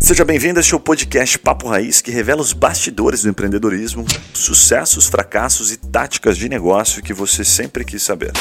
Seja bem-vindo a este podcast Papo Raiz, que revela os bastidores do empreendedorismo, sucessos, fracassos e táticas de negócio que você sempre quis saber.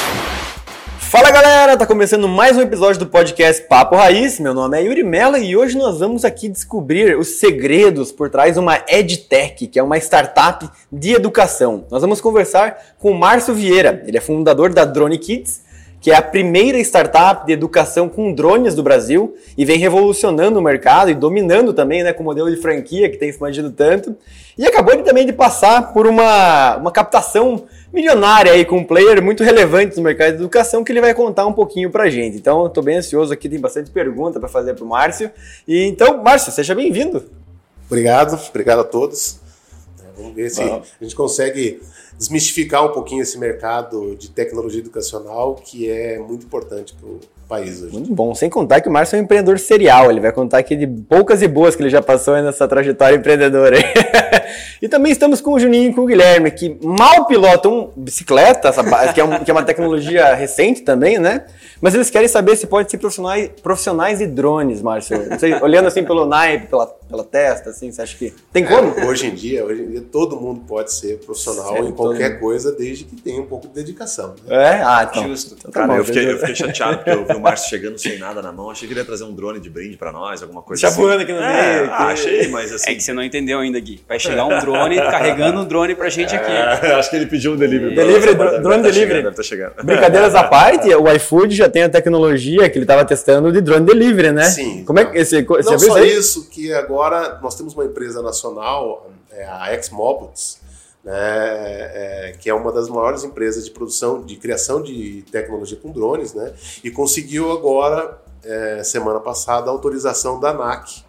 Fala galera, tá começando mais um episódio do podcast Papo Raiz. Meu nome é Yuri Mello e hoje nós vamos aqui descobrir os segredos por trás de uma EdTech, que é uma startup de educação. Nós vamos conversar com o Márcio Vieira, ele é fundador da Drone Kids, que é a primeira startup de educação com drones do Brasil e vem revolucionando o mercado e dominando também, né, com o modelo de franquia que tem expandido tanto. E acabou de, também de passar por uma, uma captação milionária aí com um player muito relevante no mercado de educação que ele vai contar um pouquinho pra gente. Então, estou bem ansioso aqui, tem bastante pergunta para fazer pro Márcio. E então, Márcio, seja bem-vindo. Obrigado, obrigado a todos. Vamos ver se a gente consegue desmistificar um pouquinho esse mercado de tecnologia educacional que é muito importante para o país hoje. Muito bom. Sem contar que o Márcio é um empreendedor serial. Ele vai contar aqui de poucas e boas que ele já passou nessa trajetória empreendedora. e também estamos com o Juninho e com o Guilherme, que mal pilotam bicicleta, que é, um, que é uma tecnologia recente também, né? Mas eles querem saber se pode ser profissionais, profissionais de drones, Márcio. Sei, olhando assim pelo naipe, pela, pela testa, assim, você acha que tem como? É, hoje em dia, hoje em dia todo mundo pode ser profissional certo. em qualquer coisa, desde que tenha um pouco de dedicação. Né? É, ah, então. Justo. Então, tá Cara, bom, eu, fiquei, eu, fiquei, chateado porque eu vi o Márcio chegando sem nada na mão. Achei que ele ia trazer um drone de brinde para nós, alguma coisa Já assim. voando aqui no é, meio. Ah, achei, mas assim. É que você não entendeu ainda, Gui. Vai chegar um drone carregando um drone pra gente aqui. É, acho que ele pediu um delivery. Delivery, drone delivery. Chegando, deve tá chegando. Brincadeiras à parte, o iFood já tem a tecnologia que ele estava testando de drone delivery, né? Sim. Como é que esse, esse Não só isso, que agora nós temos uma empresa nacional, é a Xmobots, né, é, que é uma das maiores empresas de produção, de criação de tecnologia com drones, né? E conseguiu agora, é, semana passada, a autorização da ANAC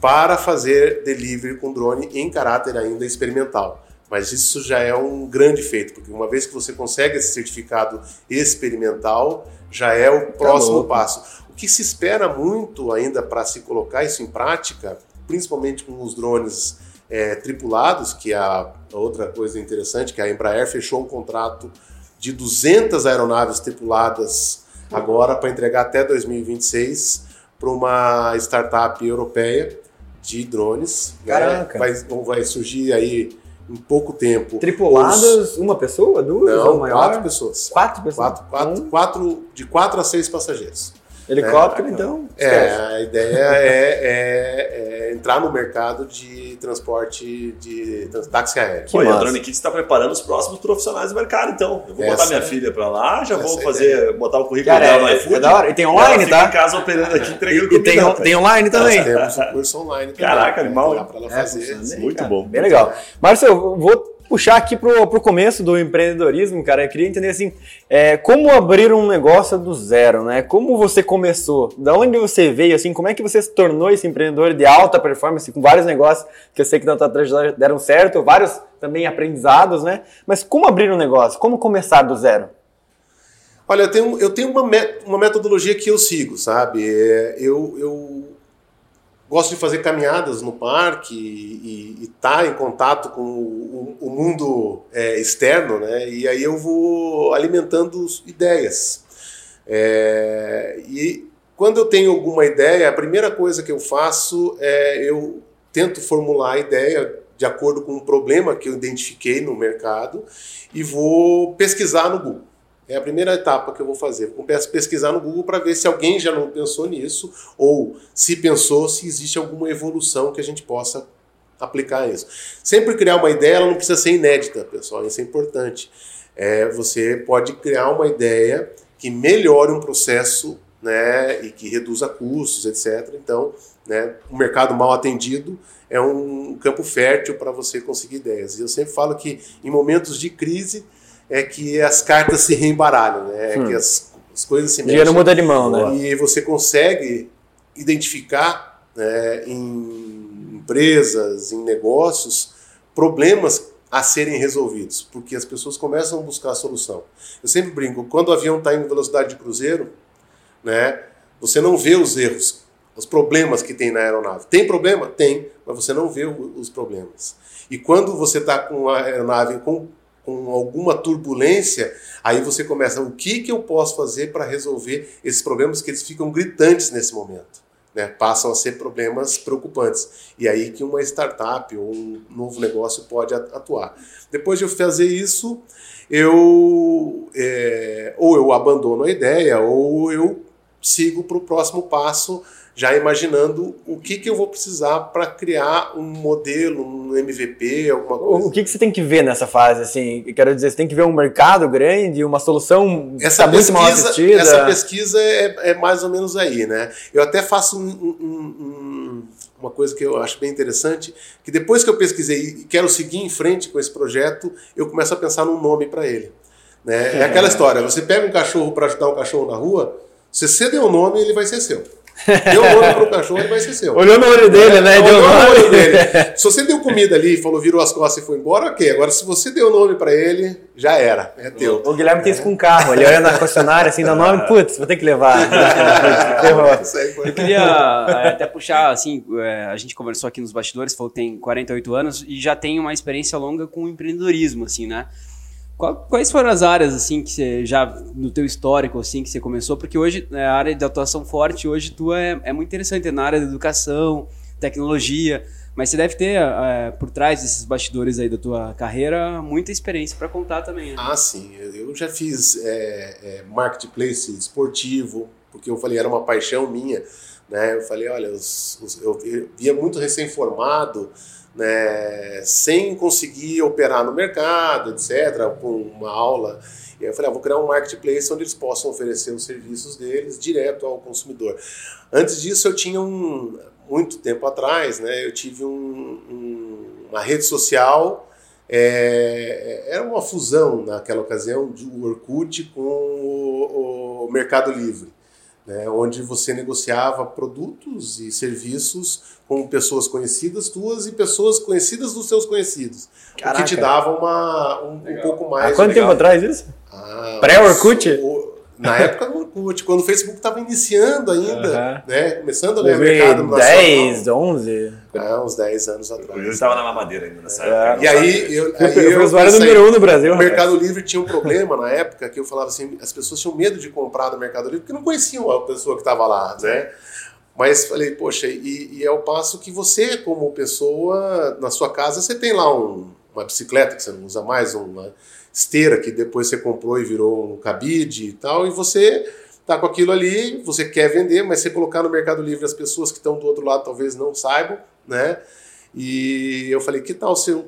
para fazer delivery com drone em caráter ainda experimental. Mas isso já é um grande feito, porque uma vez que você consegue esse certificado experimental, já é o próximo tá passo. O que se espera muito ainda para se colocar isso em prática, principalmente com os drones é, tripulados, que é a outra coisa interessante, que a Embraer fechou um contrato de 200 aeronaves tripuladas agora para entregar até 2026 para uma startup europeia de drones. Né? Caraca! Vai, vai surgir aí em pouco tempo. Tripuladas, os... uma pessoa, duas Não, ou maior? Quatro pessoas. Quatro pessoas? Quatro, quatro, um... quatro, de quatro a seis passageiros. Helicóptero, é, então? É, a ideia é, é, é, entrar no mercado de transporte de táxi aéreo. Pô, e a Drone Kids está preparando os próximos profissionais do mercado, então. Eu vou essa, botar minha filha para lá, já vou fazer, ideia. botar o currículo Cara, dela no é, iFood. É da hora. E tem online, e tá? em casa operando aqui, entregando E, e tem, tem online também. Nós temos o curso online também. Caraca, animal. Dá para ela fazer. Muito bom. Bem legal. Márcio, eu vou puxar aqui pro, pro começo do empreendedorismo, cara. Eu queria entender assim, é, como abrir um negócio do zero, né? Como você começou? Da onde você veio, assim, como é que você se tornou esse empreendedor de alta performance com vários negócios que eu sei que na tua trajetória deram certo, vários também aprendizados, né? Mas como abrir um negócio? Como começar do zero? Olha, eu tenho, eu tenho uma, uma metodologia que eu sigo, sabe? É, eu, eu gosto de fazer caminhadas no parque e estar tá em contato com o, o mundo é, externo, né? E aí eu vou alimentando ideias. É, e quando eu tenho alguma ideia, a primeira coisa que eu faço é eu tento formular a ideia de acordo com um problema que eu identifiquei no mercado e vou pesquisar no Google. É a primeira etapa que eu vou fazer. Eu peço pesquisar no Google para ver se alguém já não pensou nisso ou se pensou, se existe alguma evolução que a gente possa aplicar isso. Sempre criar uma ideia, ela não precisa ser inédita, pessoal, isso é importante. É, você pode criar uma ideia que melhore um processo né, e que reduza custos, etc. Então, né, o mercado mal atendido é um campo fértil para você conseguir ideias. E eu sempre falo que em momentos de crise é que as cartas se reembaralham, né? É hum. que as, as, coisas se mexem. Dinheiro muda de mão, né? E você consegue identificar né, em empresas, em negócios, problemas a serem resolvidos, porque as pessoas começam a buscar a solução. Eu sempre brinco, quando o avião está em velocidade de cruzeiro, né, você não vê os erros, os problemas que tem na aeronave. Tem problema? Tem, mas você não vê os problemas. E quando você está com a aeronave com com alguma turbulência, aí você começa, o que, que eu posso fazer para resolver esses problemas que eles ficam gritantes nesse momento? Né? Passam a ser problemas preocupantes. E aí que uma startup ou um novo negócio pode atuar. Depois de eu fazer isso, eu é, ou eu abandono a ideia ou eu sigo para o próximo passo já imaginando o que, que eu vou precisar para criar um modelo, um MVP, alguma coisa. O que, que você tem que ver nessa fase? Assim, quero dizer, você tem que ver um mercado grande, uma solução essa tá pesquisa, muito mal assistida. Essa pesquisa é, é, mais ou menos aí, né? Eu até faço um, um, um, uma coisa que eu acho bem interessante, que depois que eu pesquisei e quero seguir em frente com esse projeto, eu começo a pensar num nome para ele. Né? É aquela história, você pega um cachorro para ajudar um cachorro na rua, se você der o um nome, ele vai ser seu. Deu o nome pro cachorro, ele vai ser seu. Olhou no olho dele, né? Deu no olho dele. Se você deu comida ali e falou, virou as costas e foi embora, ok. Agora, se você deu o nome para ele, já era. É teu. O Guilherme tem isso com carro. Ele olha na concessionária, assim, dá nome, putz, vou ter que levar. Eu queria é, até puxar, assim, é, a gente conversou aqui nos bastidores, falou que tem 48 anos e já tem uma experiência longa com empreendedorismo, assim, né? Quais foram as áreas assim que você já no teu histórico assim que você começou? Porque hoje é, a área de atuação forte hoje tu é, é muito interessante é na área da educação, tecnologia, mas você deve ter é, por trás desses bastidores aí da tua carreira muita experiência para contar também. Né? Ah, sim. Eu já fiz é, é, marketplace esportivo, porque eu falei era uma paixão minha, né? Eu falei, olha, os, os, eu via muito recém-formado né, sem conseguir operar no mercado, etc., com uma aula. Eu falei, ah, vou criar um marketplace onde eles possam oferecer os serviços deles direto ao consumidor. Antes disso, eu tinha um, muito tempo atrás, né, eu tive um, um, uma rede social, é, era uma fusão naquela ocasião do Orkut com o, o Mercado Livre né, onde você negociava produtos e serviços com pessoas conhecidas tuas e pessoas conhecidas dos seus conhecidos. Caraca. O que te dava uma, um, um pouco mais. Há quanto legal. tempo atrás isso? Ah, Pré-Orkut? Na época do Orkut, quando o Facebook estava iniciando ainda, né? Começando a ganhar mercado 10, 11? É, uns 10 anos atrás. Eu estava na mamadeira ainda nessa é. época. E aí eu, aí eu, eu usuário número um no Brasil. O Mercado Livre tinha um problema na época que eu falava assim, as pessoas tinham medo de comprar no Mercado Livre porque não conheciam a pessoa que estava lá, né? Mas falei, poxa, e, e é o passo que você, como pessoa, na sua casa, você tem lá um, uma bicicleta que você não usa mais, uma esteira que depois você comprou e virou um cabide e tal, e você tá com aquilo ali, você quer vender, mas você colocar no Mercado Livre as pessoas que estão do outro lado talvez não saibam, né? E eu falei, que tal se eu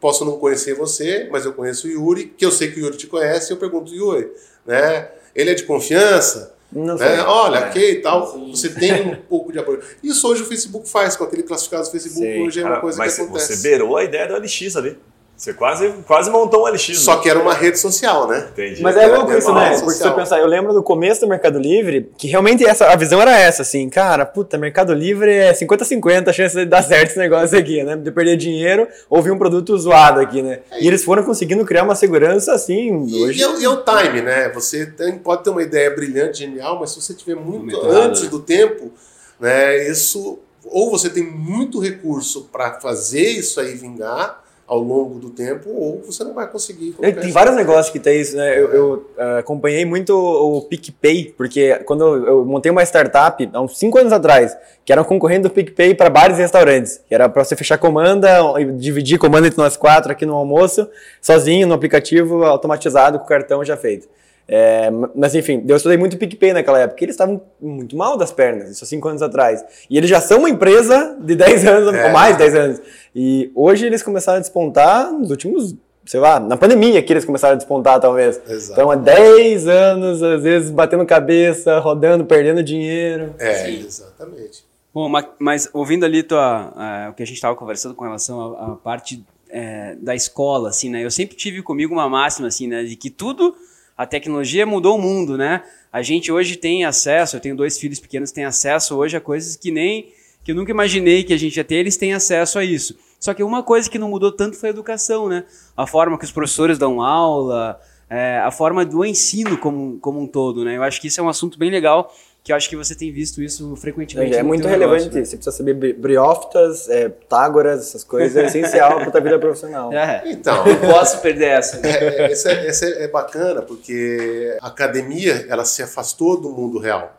posso não conhecer você, mas eu conheço o Yuri, que eu sei que o Yuri te conhece, eu pergunto, Yuri, né? Ele é de confiança? Não né? Olha, é. ok e tal. Sim. Você tem um pouco de apoio. Isso hoje o Facebook faz com aquele classificado do Facebook, Sim. hoje é uma coisa mas que acontece. Você beirou a ideia do LX ali. Você quase, quase montou um LX. Só né? que era uma rede social, né? Entendi. Mas é louco isso, né? Porque se eu pensar, eu lembro do começo do Mercado Livre, que realmente essa, a visão era essa, assim, cara, puta, Mercado Livre é 50-50 a chance de dar certo esse negócio aqui, né? De perder dinheiro ou vir um produto zoado aqui, né? E eles foram conseguindo criar uma segurança assim. Hoje... E, é, e é o time, né? Você tem, pode ter uma ideia brilhante, genial, mas se você tiver muito antes né? do tempo, né? Isso. Ou você tem muito recurso para fazer isso aí vingar ao longo do tempo, ou você não vai conseguir. É, tem vários negócios que tem isso, né? Eu, eu uh, acompanhei muito o PicPay, porque quando eu, eu, montei uma startup, há uns 5 anos atrás, que era um concorrente do PicPay para bares e restaurantes, que era para você fechar comanda, dividir comanda entre nós quatro aqui no almoço, sozinho, no aplicativo automatizado, com o cartão já feito. É, mas enfim, eu estudei muito PicPay naquela época, eles estavam muito mal das pernas, isso há 5 anos atrás. E eles já são uma empresa de 10 anos, é. ou mais de 10 anos. E hoje eles começaram a despontar nos últimos, sei lá, na pandemia que eles começaram a despontar, talvez. Exato. Então há 10 anos, às vezes, batendo cabeça, rodando, perdendo dinheiro. É, Sim. exatamente. Bom, mas ouvindo ali tua, uh, o que a gente estava conversando com relação à, à parte é, da escola, assim, né? Eu sempre tive comigo uma máxima, assim, né? De que tudo a tecnologia mudou o mundo, né? A gente hoje tem acesso, eu tenho dois filhos pequenos, tem acesso hoje a coisas que nem que eu nunca imaginei que a gente ia ter, eles têm acesso a isso. Só que uma coisa que não mudou tanto foi a educação, né? A forma que os professores dão aula, é, a forma do ensino como, como um todo, né? Eu acho que isso é um assunto bem legal que eu acho que você tem visto isso frequentemente. É, é muito relevante. Negócio, né? Você precisa saber briófitas, é, Pitágoras, essas coisas, é essencial para a vida profissional. É. Então, não posso perder essa. É, essa, é, essa é bacana, porque a academia ela se afastou do mundo real.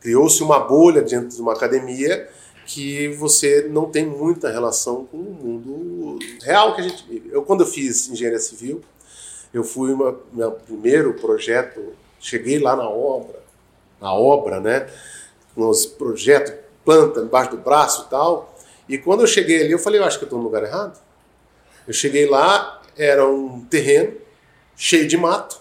Criou-se uma bolha dentro de uma academia que você não tem muita relação com o mundo real que a gente vive. Eu, quando eu fiz engenharia civil, eu fui uma, meu primeiro projeto, cheguei lá na obra, na obra, né? Nos projetos, planta embaixo do braço e tal. E quando eu cheguei ali, eu falei, eu acho que eu estou no lugar errado. Eu cheguei lá, era um terreno cheio de mato,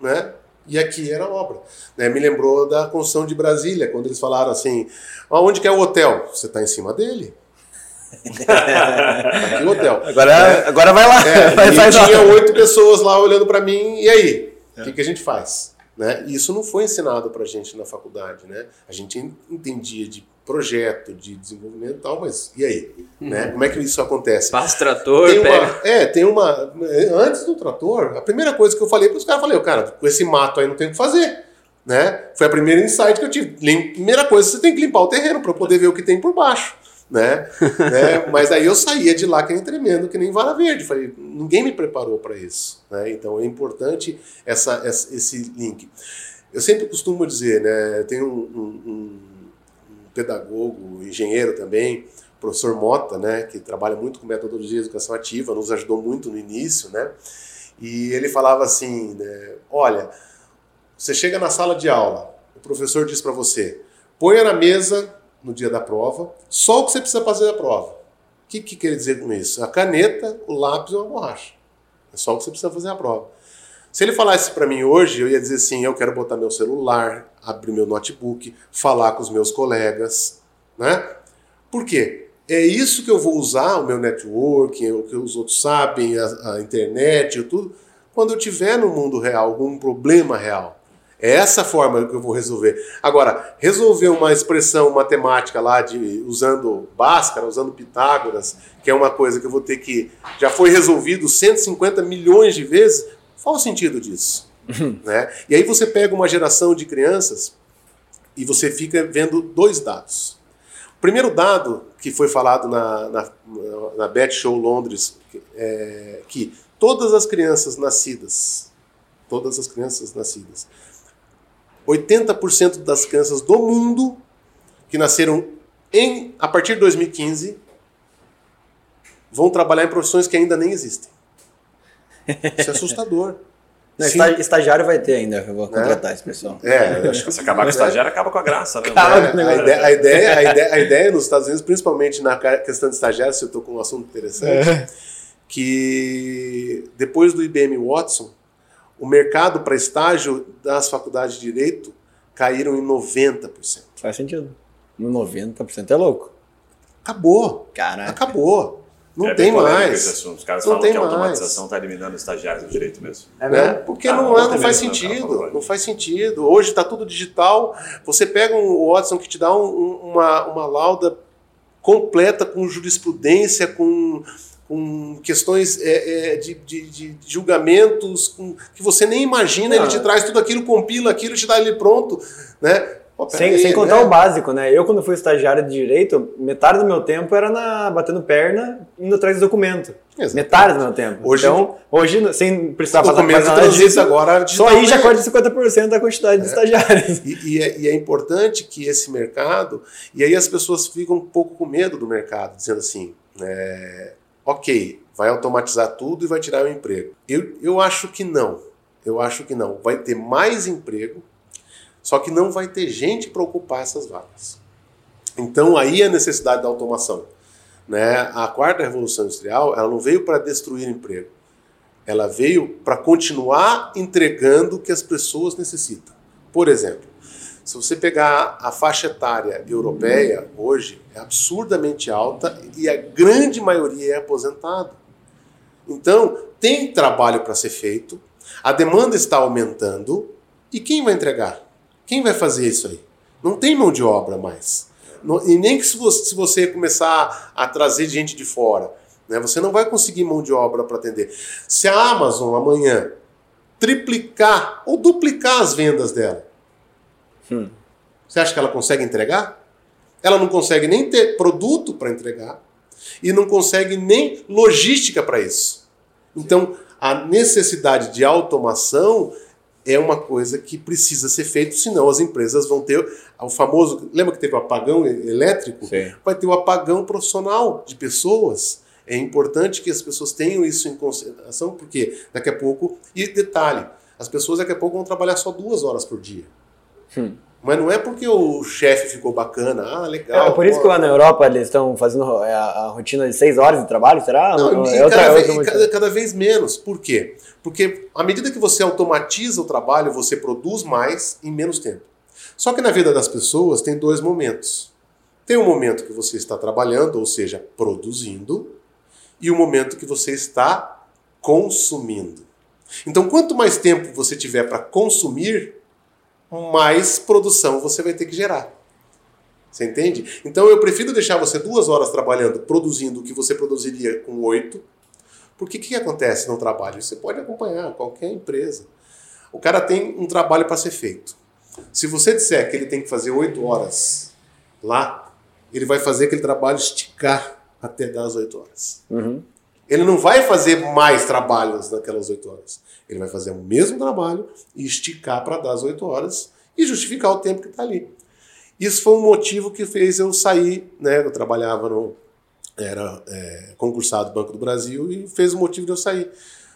né? E aqui era obra. Né? Me lembrou da construção de Brasília, quando eles falaram assim: aonde que é o hotel? Você está em cima dele. aqui o hotel. Agora, é, agora vai lá. É, vai, vai tinha oito pessoas lá olhando para mim, e aí? O é. que, que a gente faz? Né? Isso não foi ensinado para a gente na faculdade. Né? A gente entendia de projeto, de desenvolvimento e tal, mas e aí? Uhum. Né? Como é que isso acontece? Passa trator, tem pega. Uma, é, tem uma. Antes do trator, a primeira coisa que eu falei para os caras, eu falei, cara, com esse mato aí não tem o que fazer. Né? Foi a primeira insight que eu tive. Primeira coisa, você tem que limpar o terreno para poder ver o que tem por baixo. Né? né? Mas aí eu saía de lá que nem tremendo, que nem vara verde. Falei, ninguém me preparou para isso. Né? Então é importante essa, essa, esse link. Eu sempre costumo dizer, né? Tem um, um, um, pedagogo, engenheiro também, professor Mota, né? Que trabalha muito com metodologia de educação ativa, nos ajudou muito no início, né? E ele falava assim, né? Olha, você chega na sala de aula, o professor diz para você, ponha na mesa no dia da prova, só o que você precisa fazer da prova. O que, que quer dizer com isso? A caneta, o lápis e uma borracha. É só o que você precisa fazer a prova. Se ele falasse para mim hoje, eu ia dizer assim: eu quero botar meu celular, abrir meu notebook, falar com os meus colegas, né? Por quê? É isso que eu vou usar, o meu networking, é o que os outros sabem, a, a internet, tudo, quando eu tiver no mundo real algum problema real. É essa forma que eu vou resolver. Agora, resolver uma expressão matemática lá de usando Bhaskara, usando Pitágoras, que é uma coisa que eu vou ter que já foi resolvido 150 milhões de vezes, qual o sentido disso? né? E aí você pega uma geração de crianças e você fica vendo dois dados. O primeiro dado que foi falado na, na, na Bet Show Londres, é que todas as crianças nascidas, todas as crianças nascidas, 80% das crianças do mundo que nasceram em, a partir de 2015 vão trabalhar em profissões que ainda nem existem. Isso é assustador. Não, estagiário vai ter ainda, eu vou é. contratar é. esse pessoal. É, acho que se acabar com o estagiário, acaba com a graça. Né? É, a, ideia, a, ideia, a, ideia, a ideia nos Estados Unidos, principalmente na questão de estagiário, se eu estou com um assunto interessante, é. que depois do IBM Watson, o mercado para estágio das faculdades de Direito caíram em 90%. Faz sentido. No 90% é louco. Acabou. Caraca. Acabou. Não é tem mais. Os caras não falam que a automatização está eliminando estagiários do direito mesmo. É né? Porque ah, não, não, não faz mesmo, sentido. Não faz sentido. Hoje está tudo digital. Você pega um Watson que te dá um, uma, uma lauda completa com jurisprudência, com, com questões é, é, de, de, de, julgamentos com, que você nem imagina. Ah. Ele te traz tudo aquilo, compila aquilo, te dá ele pronto. Né? Pô, sem, aí, sem contar né? o básico, né? Eu, quando fui estagiário de direito, metade do meu tempo era na, batendo perna, indo atrás do documento. Exato. Metade do meu tempo. Hoje, então, hoje, sem precisar fazer nada disso, agora só aí já corta 50% da quantidade é. de estagiários. E, e, é, e, é, importante que esse mercado, e aí as pessoas ficam um pouco com medo do mercado, dizendo assim, é, ok, vai automatizar tudo e vai tirar o emprego. Eu, eu acho que não. Eu acho que não. Vai ter mais emprego, só que não vai ter gente para ocupar essas vagas. Então aí a necessidade da automação. Né? A quarta revolução industrial ela não veio para destruir emprego. Ela veio para continuar entregando o que as pessoas necessitam. Por exemplo, se você pegar a faixa etária europeia hoje é absurdamente alta e a grande maioria é aposentado. Então, tem trabalho para ser feito, a demanda está aumentando e quem vai entregar? Quem vai fazer isso aí? Não tem mão de obra mais. E nem que se você, começar a trazer gente de fora, né, você não vai conseguir mão de obra para atender. Se a Amazon amanhã triplicar ou duplicar as vendas dela, hum. Você acha que ela consegue entregar? Ela não consegue nem ter produto para entregar e não consegue nem logística para isso. Então, a necessidade de automação é uma coisa que precisa ser feito, senão as empresas vão ter o famoso. Lembra que teve o apagão elétrico? Sim. Vai ter o apagão profissional de pessoas. É importante que as pessoas tenham isso em consideração, porque daqui a pouco. E detalhe: as pessoas daqui a pouco vão trabalhar só duas horas por dia. Hum. Mas não é porque o chefe ficou bacana, ah, legal. É por isso pô. que lá na Europa eles estão fazendo é, a, a, rotina de seis horas de trabalho, será? Não, é outra, cada, vez, cada, cada, vez menos. Por quê? Porque à medida que você automatiza o trabalho, você produz mais em menos tempo. Só que na vida das pessoas tem dois momentos. Tem um momento que você está trabalhando, ou seja, produzindo, e o um momento que você está consumindo. Então, quanto mais tempo você tiver para consumir, mais produção você vai ter que gerar. Você entende? Então eu prefiro deixar você duas horas trabalhando, produzindo o que você produziria com oito. Porque o que, acontece no trabalho? Você pode acompanhar qualquer empresa. O cara tem um trabalho para ser feito. Se você disser que ele tem que fazer oito horas lá, ele vai fazer aquele trabalho esticar até dar as oito horas. Uhum. Ele não vai fazer mais trabalhos naquelas oito horas. Ele vai fazer o mesmo trabalho e esticar para dar as oito horas e justificar o tempo que está ali. Isso foi um motivo que fez eu sair, né? Eu trabalhava no. Era é, concursado do Banco do Brasil e fez o motivo de eu sair.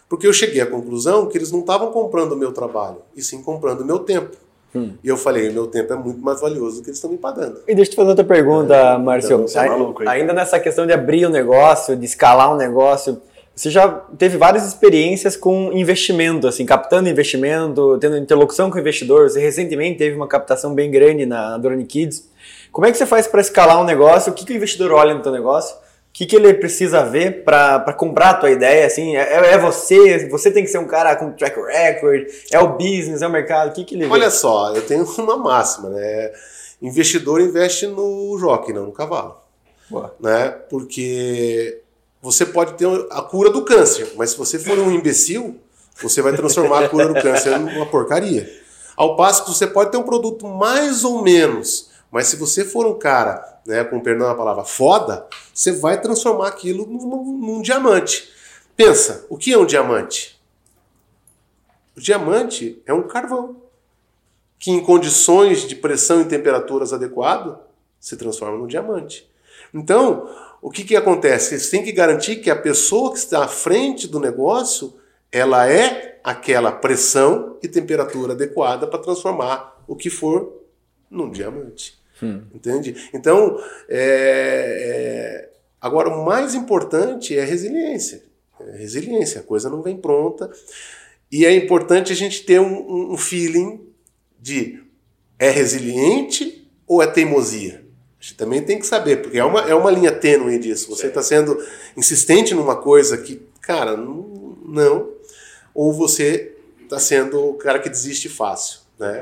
Porque eu cheguei à conclusão que eles não estavam comprando o meu trabalho, e sim comprando o meu tempo. Hum. E eu falei, meu tempo é muito mais valioso do que eles estão me pagando. E deixa eu te fazer outra pergunta, é, Márcio. Então, é maluco, ainda nessa questão de abrir o um negócio, de escalar um negócio, você já teve várias experiências com investimento, assim, captando investimento, tendo interlocução com investidores. Você recentemente teve uma captação bem grande na Dorani Kids. Como é que você faz para escalar um negócio? O que, que o investidor olha no teu negócio? O que, que ele precisa ver para comprar a tua ideia? Assim, é, é, você? Você tem que ser um cara com track record? É o business? É o mercado? O que, que ele vê? Olha só, eu tenho uma máxima, né? Investidor investe no jockey, não no cavalo. Boa. Né? Porque você pode ter a cura do câncer, mas se você for um imbecil, você vai transformar a cura do câncer numa porcaria. Ao passo que você pode ter um produto mais ou menos, mas se você for um cara, né, com perdão a palavra, foda, você vai transformar aquilo num, num diamante. Pensa, o que é um diamante? O diamante é um carvão que, em condições de pressão e temperaturas adequadas, se transforma num diamante. Então, o que, que acontece? Você tem que garantir que a pessoa que está à frente do negócio ela é aquela pressão e temperatura adequada para transformar o que for num diamante. Hum. Entende? Então, é, é, agora o mais importante é a resiliência. É resiliência, a coisa não vem pronta. E é importante a gente ter um, um feeling de é resiliente ou é teimosia? gente também tem que saber, porque é uma, é uma linha tênue disso. Você está sendo insistente numa coisa que, cara, não. não ou você está sendo o cara que desiste fácil. Né?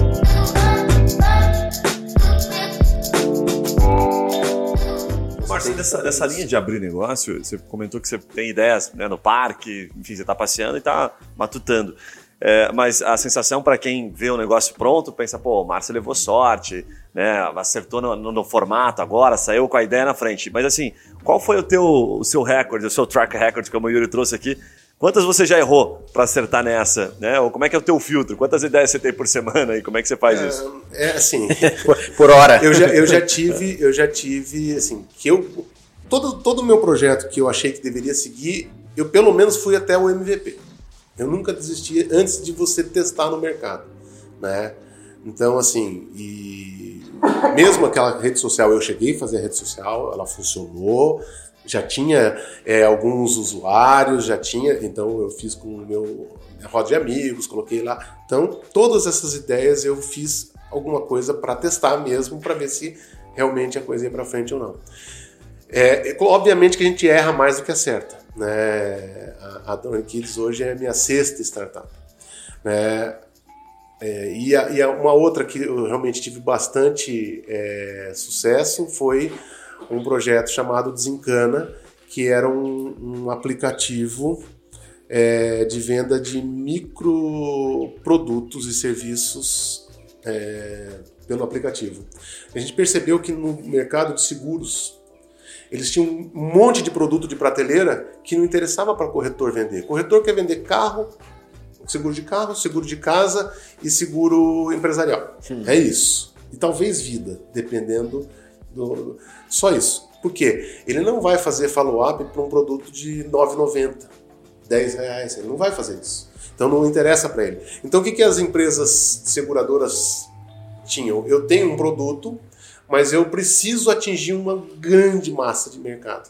Marcelo, dessa, dessa linha de abrir negócio, você comentou que você tem ideias né, no parque, enfim, você está passeando e está matutando. É, mas a sensação para quem vê o negócio pronto, pensa, pô, o Márcio levou sorte, né? Acertou no, no, no, formato agora, saiu com a ideia na frente. Mas assim, qual foi o teu o seu recorde, o seu track record, como o Yuri trouxe aqui? Quantas você já errou para acertar nessa? Né? Ou como é que é o teu filtro? Quantas ideias você tem por semana e como é que você faz é, isso? É assim. por, por, hora. Eu já, eu já tive, eu já tive, assim, que eu. Todo, todo o meu projeto que eu achei que deveria seguir, eu pelo menos fui até o MVP. Eu nunca desisti antes de você testar no mercado, né? Então, assim, e mesmo aquela rede social, eu cheguei a fazer a rede social, ela funcionou, já tinha é, alguns usuários, já tinha, então eu fiz com o meu roda de amigos, coloquei lá. Então, todas essas ideias eu fiz alguma coisa para testar mesmo, para ver se realmente a coisa ia para frente ou não. É, obviamente que a gente erra mais do que acerta. Né? A, a Dona Kids hoje é a minha sexta startup. Né? É, e, a, e a uma outra que eu realmente tive bastante é, sucesso foi um projeto chamado Desencana, que era um, um aplicativo é, de venda de microprodutos e serviços é, pelo aplicativo. A gente percebeu que no mercado de seguros eles tinham um monte de produto de prateleira que não interessava para corretor vender. Corretor quer vender carro, seguro de carro, seguro de casa e seguro empresarial. Sim. É isso. E talvez vida, dependendo do. Só isso. Por quê? Ele não vai fazer follow-up para um produto de R$ 9,90, 10 reais. Ele não vai fazer isso. Então não interessa para ele. Então o que, que as empresas seguradoras tinham? Eu tenho um produto mas eu preciso atingir uma grande massa de mercado.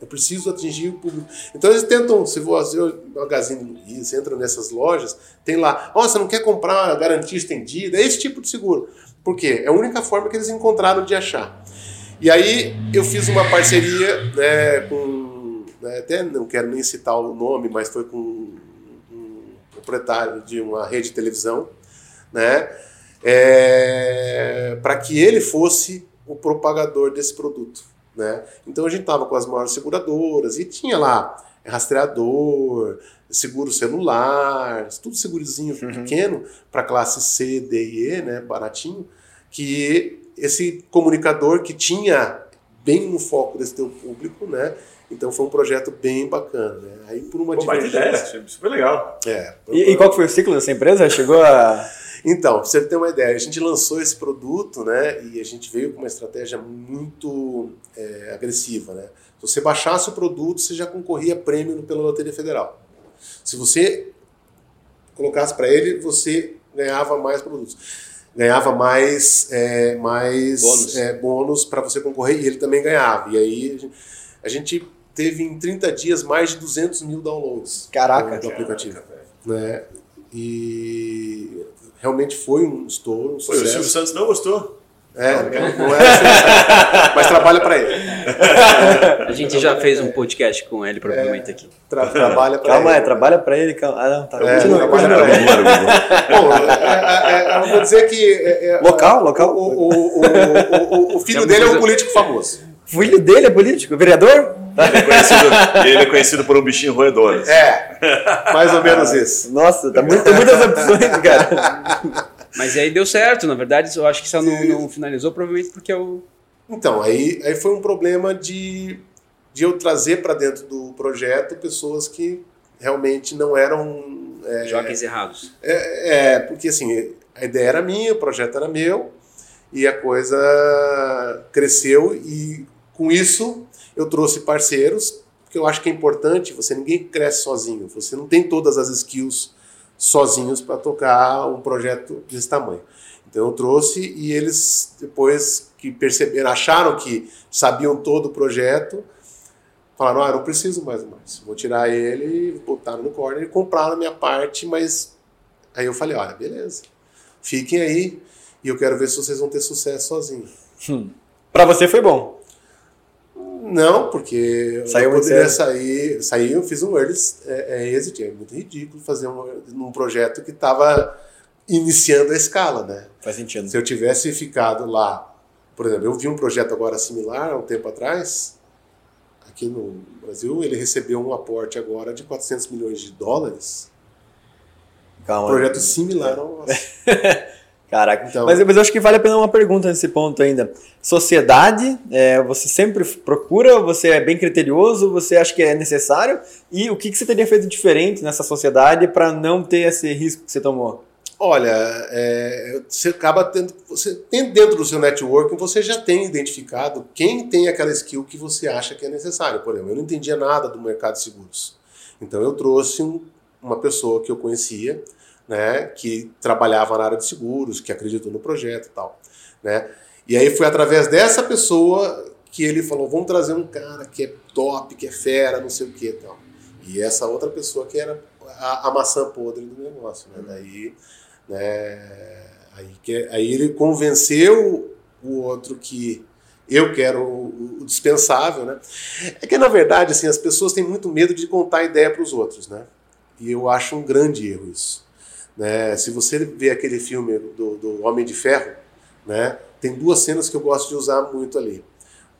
Eu preciso atingir o público. Então eles tentam, se você o Magazine Luiza entra nessas lojas, tem lá, oh, você não quer comprar garantia estendida, é esse tipo de seguro. Por quê? É a única forma que eles encontraram de achar. E aí eu fiz uma parceria né, com, né, até não quero nem citar o nome, mas foi com um proprietário de uma rede de televisão, né? é, para que ele fosse o propagador desse produto. Né? Então a gente estava com as maiores seguradoras e tinha lá rastreador, seguro celular, tudo segurizinho uhum. pequeno para classe C, D e E, né, baratinho, que esse comunicador que tinha bem no foco desse teu público, né? Então foi um projeto bem bacana, né? Aí por uma Pô, divergência, super legal. É. E, e, qual foi o ciclo dessa empresa? Chegou a então, pra você ter uma ideia, a gente lançou esse produto, né? E a gente veio com uma estratégia muito é, agressiva, né? Se você baixasse o produto, você já concorria a prêmio pela Loteria Federal. Se você colocasse para ele, você ganhava mais produtos. Ganhava mais, é, mais bônus, é, bônus para você concorrer e ele também ganhava. E aí a gente teve em 30 dias mais de 200 mil downloads Caraca, do, do aplicativo. Caraca, né? E realmente foi um estouro, um Foi, o Silvio Santos não gostou. É, não, não é assim, mas trabalha para ele. A gente já fez um podcast com ele, provavelmente é, aqui. Tra trabalha para ele. Calma, é, trabalha para ele. Calma. Ah, não, tá. É, continua, continua. Pra ele. Bom, é, é, é, eu vou dizer que. local, local. O, o, o, o filho dele é um político famoso. O filho dele é político? Vereador? Ele é conhecido, ele é conhecido por um bichinho roedor. É, mais ou menos isso. Nossa, tá muito, tem muitas opções, cara. Mas aí deu certo, na verdade, eu acho que só não, não finalizou, provavelmente porque eu. Então, aí, aí foi um problema de, de eu trazer para dentro do projeto pessoas que realmente não eram. É, Jogos errados. É, é, porque assim, a ideia era minha, o projeto era meu, e a coisa cresceu, e com isso eu trouxe parceiros, porque eu acho que é importante, você ninguém cresce sozinho, você não tem todas as skills sozinhos para tocar um projeto desse tamanho. Então eu trouxe e eles depois que perceberam, acharam que sabiam todo o projeto, falaram, ah, não preciso mais mais, vou tirar ele, botaram no corner e compraram a minha parte, mas aí eu falei, olha, beleza, fiquem aí e eu quero ver se vocês vão ter sucesso sozinhos. Hum. Para você foi bom? Não, porque Saiu eu poderia sair, sair, eu fiz um early é, é, exit, é muito ridículo fazer um, um projeto que estava iniciando a escala, né? Faz sentido. Se eu tivesse ficado lá, por exemplo, eu vi um projeto agora similar há um tempo atrás, aqui no Brasil, ele recebeu um aporte agora de 400 milhões de dólares. Calma. Um projeto similar ao nosso. Caraca, então, mas, mas eu acho que vale a pena uma pergunta nesse ponto ainda. Sociedade, é, você sempre procura, você é bem criterioso, você acha que é necessário? E o que, que você teria feito diferente nessa sociedade para não ter esse risco que você tomou? Olha, é, você acaba tendo. Você tem dentro do seu networking, você já tem identificado quem tem aquela skill que você acha que é necessário. Por exemplo, eu não entendia nada do mercado de seguros. Então eu trouxe um, uma pessoa que eu conhecia né, que trabalhava na área de seguros, que acreditou no projeto e tal, né? E aí foi através dessa pessoa que ele falou, vamos trazer um cara que é top, que é fera, não sei o que tal. E essa outra pessoa que era a, a maçã podre do negócio, né? Daí, né, aí, que, aí ele convenceu o outro que eu quero o, o dispensável, né? É que na verdade assim as pessoas têm muito medo de contar a ideia para os outros, né? E eu acho um grande erro isso. Né? Se você vê aquele filme do, do Homem de Ferro, né? Tem duas cenas que eu gosto de usar muito ali.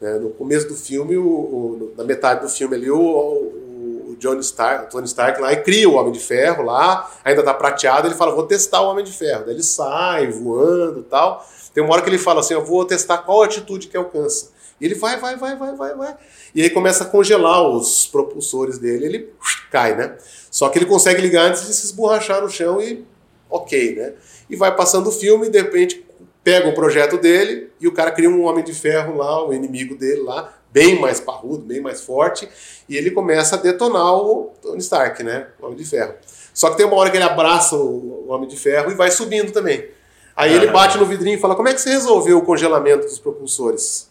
Né? No começo do filme, o, o, na metade do filme ali, o, o Johnny Stark, o Tony Stark lá cria o Homem de Ferro lá, ainda tá prateado, ele fala, vou testar o Homem de Ferro. Daí ele sai voando tal. Tem uma hora que ele fala assim, eu vou testar qual altitude que alcança. E ele vai, vai, vai, vai, vai, vai. E aí começa a congelar os propulsores dele, ele cai, né? Só que ele consegue ligar antes de se esborrachar no chão e ok, né? E vai passando o filme, de repente pega o projeto dele e o cara cria um Homem de Ferro lá, o inimigo dele lá, bem mais parrudo, bem mais forte, e ele começa a detonar o Tony Stark, né? O Homem de Ferro. Só que tem uma hora que ele abraça o Homem de Ferro e vai subindo também. Aí ele bate no vidrinho e fala: Como é que você resolveu o congelamento dos propulsores?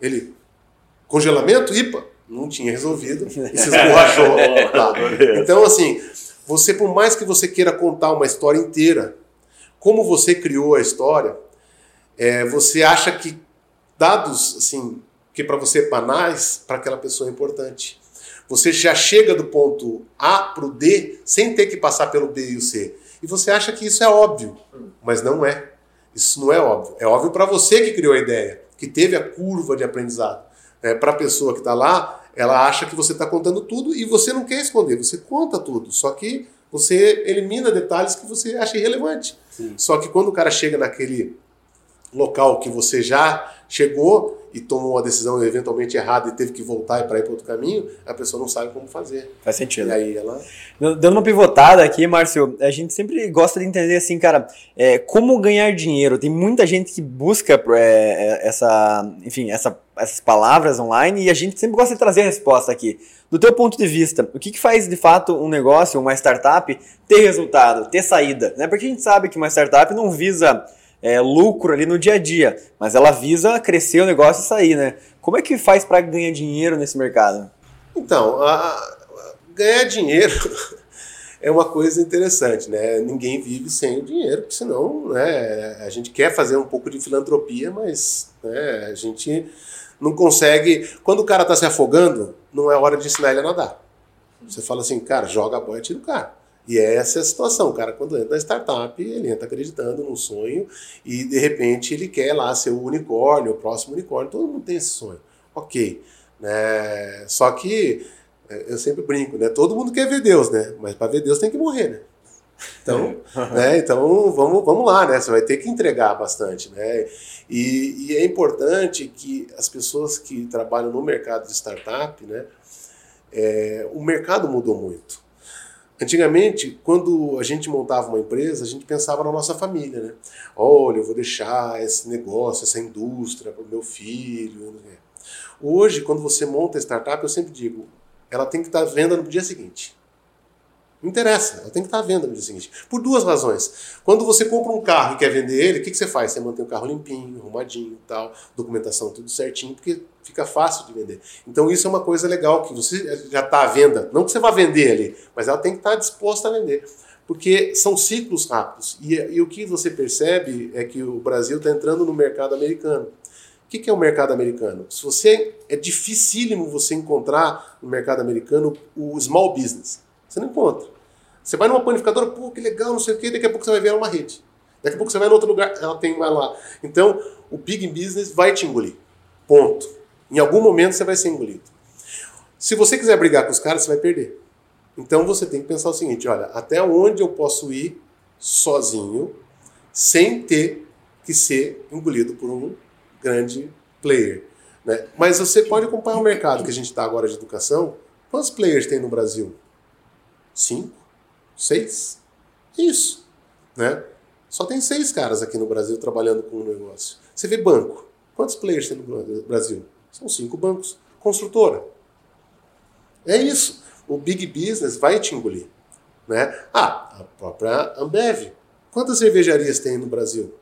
Ele, congelamento? IPA? Não tinha resolvido e se esborrachou. lá. Então, assim, você, por mais que você queira contar uma história inteira, como você criou a história, é, você acha que dados assim que para você é banais, para aquela pessoa é importante. Você já chega do ponto A para o D sem ter que passar pelo B e o C. E você acha que isso é óbvio, mas não é. Isso não é óbvio. É óbvio para você que criou a ideia, que teve a curva de aprendizado. É, para a pessoa que está lá, ela acha que você está contando tudo e você não quer esconder, você conta tudo. Só que você elimina detalhes que você acha irrelevante. Sim. Só que quando o cara chega naquele local que você já chegou e tomou uma decisão eventualmente errada e teve que voltar para ir para outro caminho, a pessoa não sabe como fazer. Faz sentido. E aí ela. Dando uma pivotada aqui, Márcio, a gente sempre gosta de entender assim, cara, é, como ganhar dinheiro. Tem muita gente que busca é, é, essa, enfim, essa, essas palavras online e a gente sempre gosta de trazer a resposta aqui. Do teu ponto de vista, o que, que faz de fato um negócio, uma startup, ter resultado, ter saída? Né? Porque a gente sabe que uma startup não visa é, lucro ali no dia a dia, mas ela visa crescer o negócio e sair, né? Como é que faz para ganhar dinheiro nesse mercado? Então, a, a, ganhar dinheiro é uma coisa interessante, né? Ninguém vive sem o dinheiro, porque senão né, a gente quer fazer um pouco de filantropia, mas né, a gente não consegue. Quando o cara está se afogando, não é hora de ensinar ele a nadar. Você fala assim, cara, joga a boia e tira o cara. E é essa a situação. O cara, quando entra na startup, ele entra acreditando num sonho e, de repente, ele quer lá ser o unicórnio, o próximo unicórnio. Todo mundo tem esse sonho. Ok. Né? Só que, é, eu sempre brinco, né? Todo mundo quer ver Deus, né? Mas para ver Deus tem que morrer, né? Então, né? então vamos, vamos lá, né? Você vai ter que entregar bastante, né? E, e, é importante que as pessoas que trabalham no mercado de startup, né? É, o mercado mudou muito. Antigamente, quando a gente montava uma empresa, a gente pensava na nossa família, né? Olha, eu vou deixar esse negócio, essa indústria para o meu filho. Hoje, quando você monta a startup, eu sempre digo, ela tem que estar venda no dia seguinte. Não interessa, ela tem que estar à venda no dia seguinte. Por duas razões. Quando você compra um carro e quer vender ele, o que, que você faz? Você mantém o carro limpinho, arrumadinho tal, documentação tudo certinho, porque fica fácil de vender. Então isso é uma coisa legal, que você já está à venda. Não que você vá vender ali, mas ela tem que estar disposta a vender. Porque são ciclos rápidos. E, e o que você percebe é que o Brasil está entrando no mercado americano. O que, que é o mercado americano? Se você é dificílimo você encontrar no mercado americano o small business. Você não encontra. Você vai numa panificadora, pô, que legal, não sei o quê, daqui a pouco você vai ver ela uma rede. Daqui a pouco você vai em outro lugar, ela tem mais lá. Então, o big business vai te engolir. Ponto. Em algum momento você vai ser engolido. Se você quiser brigar com os caras, você vai perder. Então você tem que pensar o seguinte: olha, até onde eu posso ir sozinho, sem ter que ser engolido por um grande player. Né? Mas você pode acompanhar o mercado que a gente está agora de educação. Quantos players tem no Brasil? Cinco? Seis? Isso. Né? Só tem seis caras aqui no Brasil trabalhando com o negócio. Você vê banco. Quantos players tem no Brasil? São cinco bancos. Construtora. É isso. O big business vai te engolir. Né? Ah, a própria Ambev. Quantas cervejarias tem no Brasil?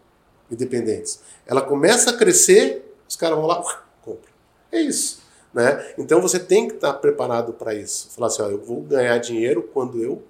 Independentes. Ela começa a crescer, os caras vão lá, compra. É isso. Né? Então você tem que estar preparado para isso. Falar assim, ó, eu vou ganhar dinheiro quando eu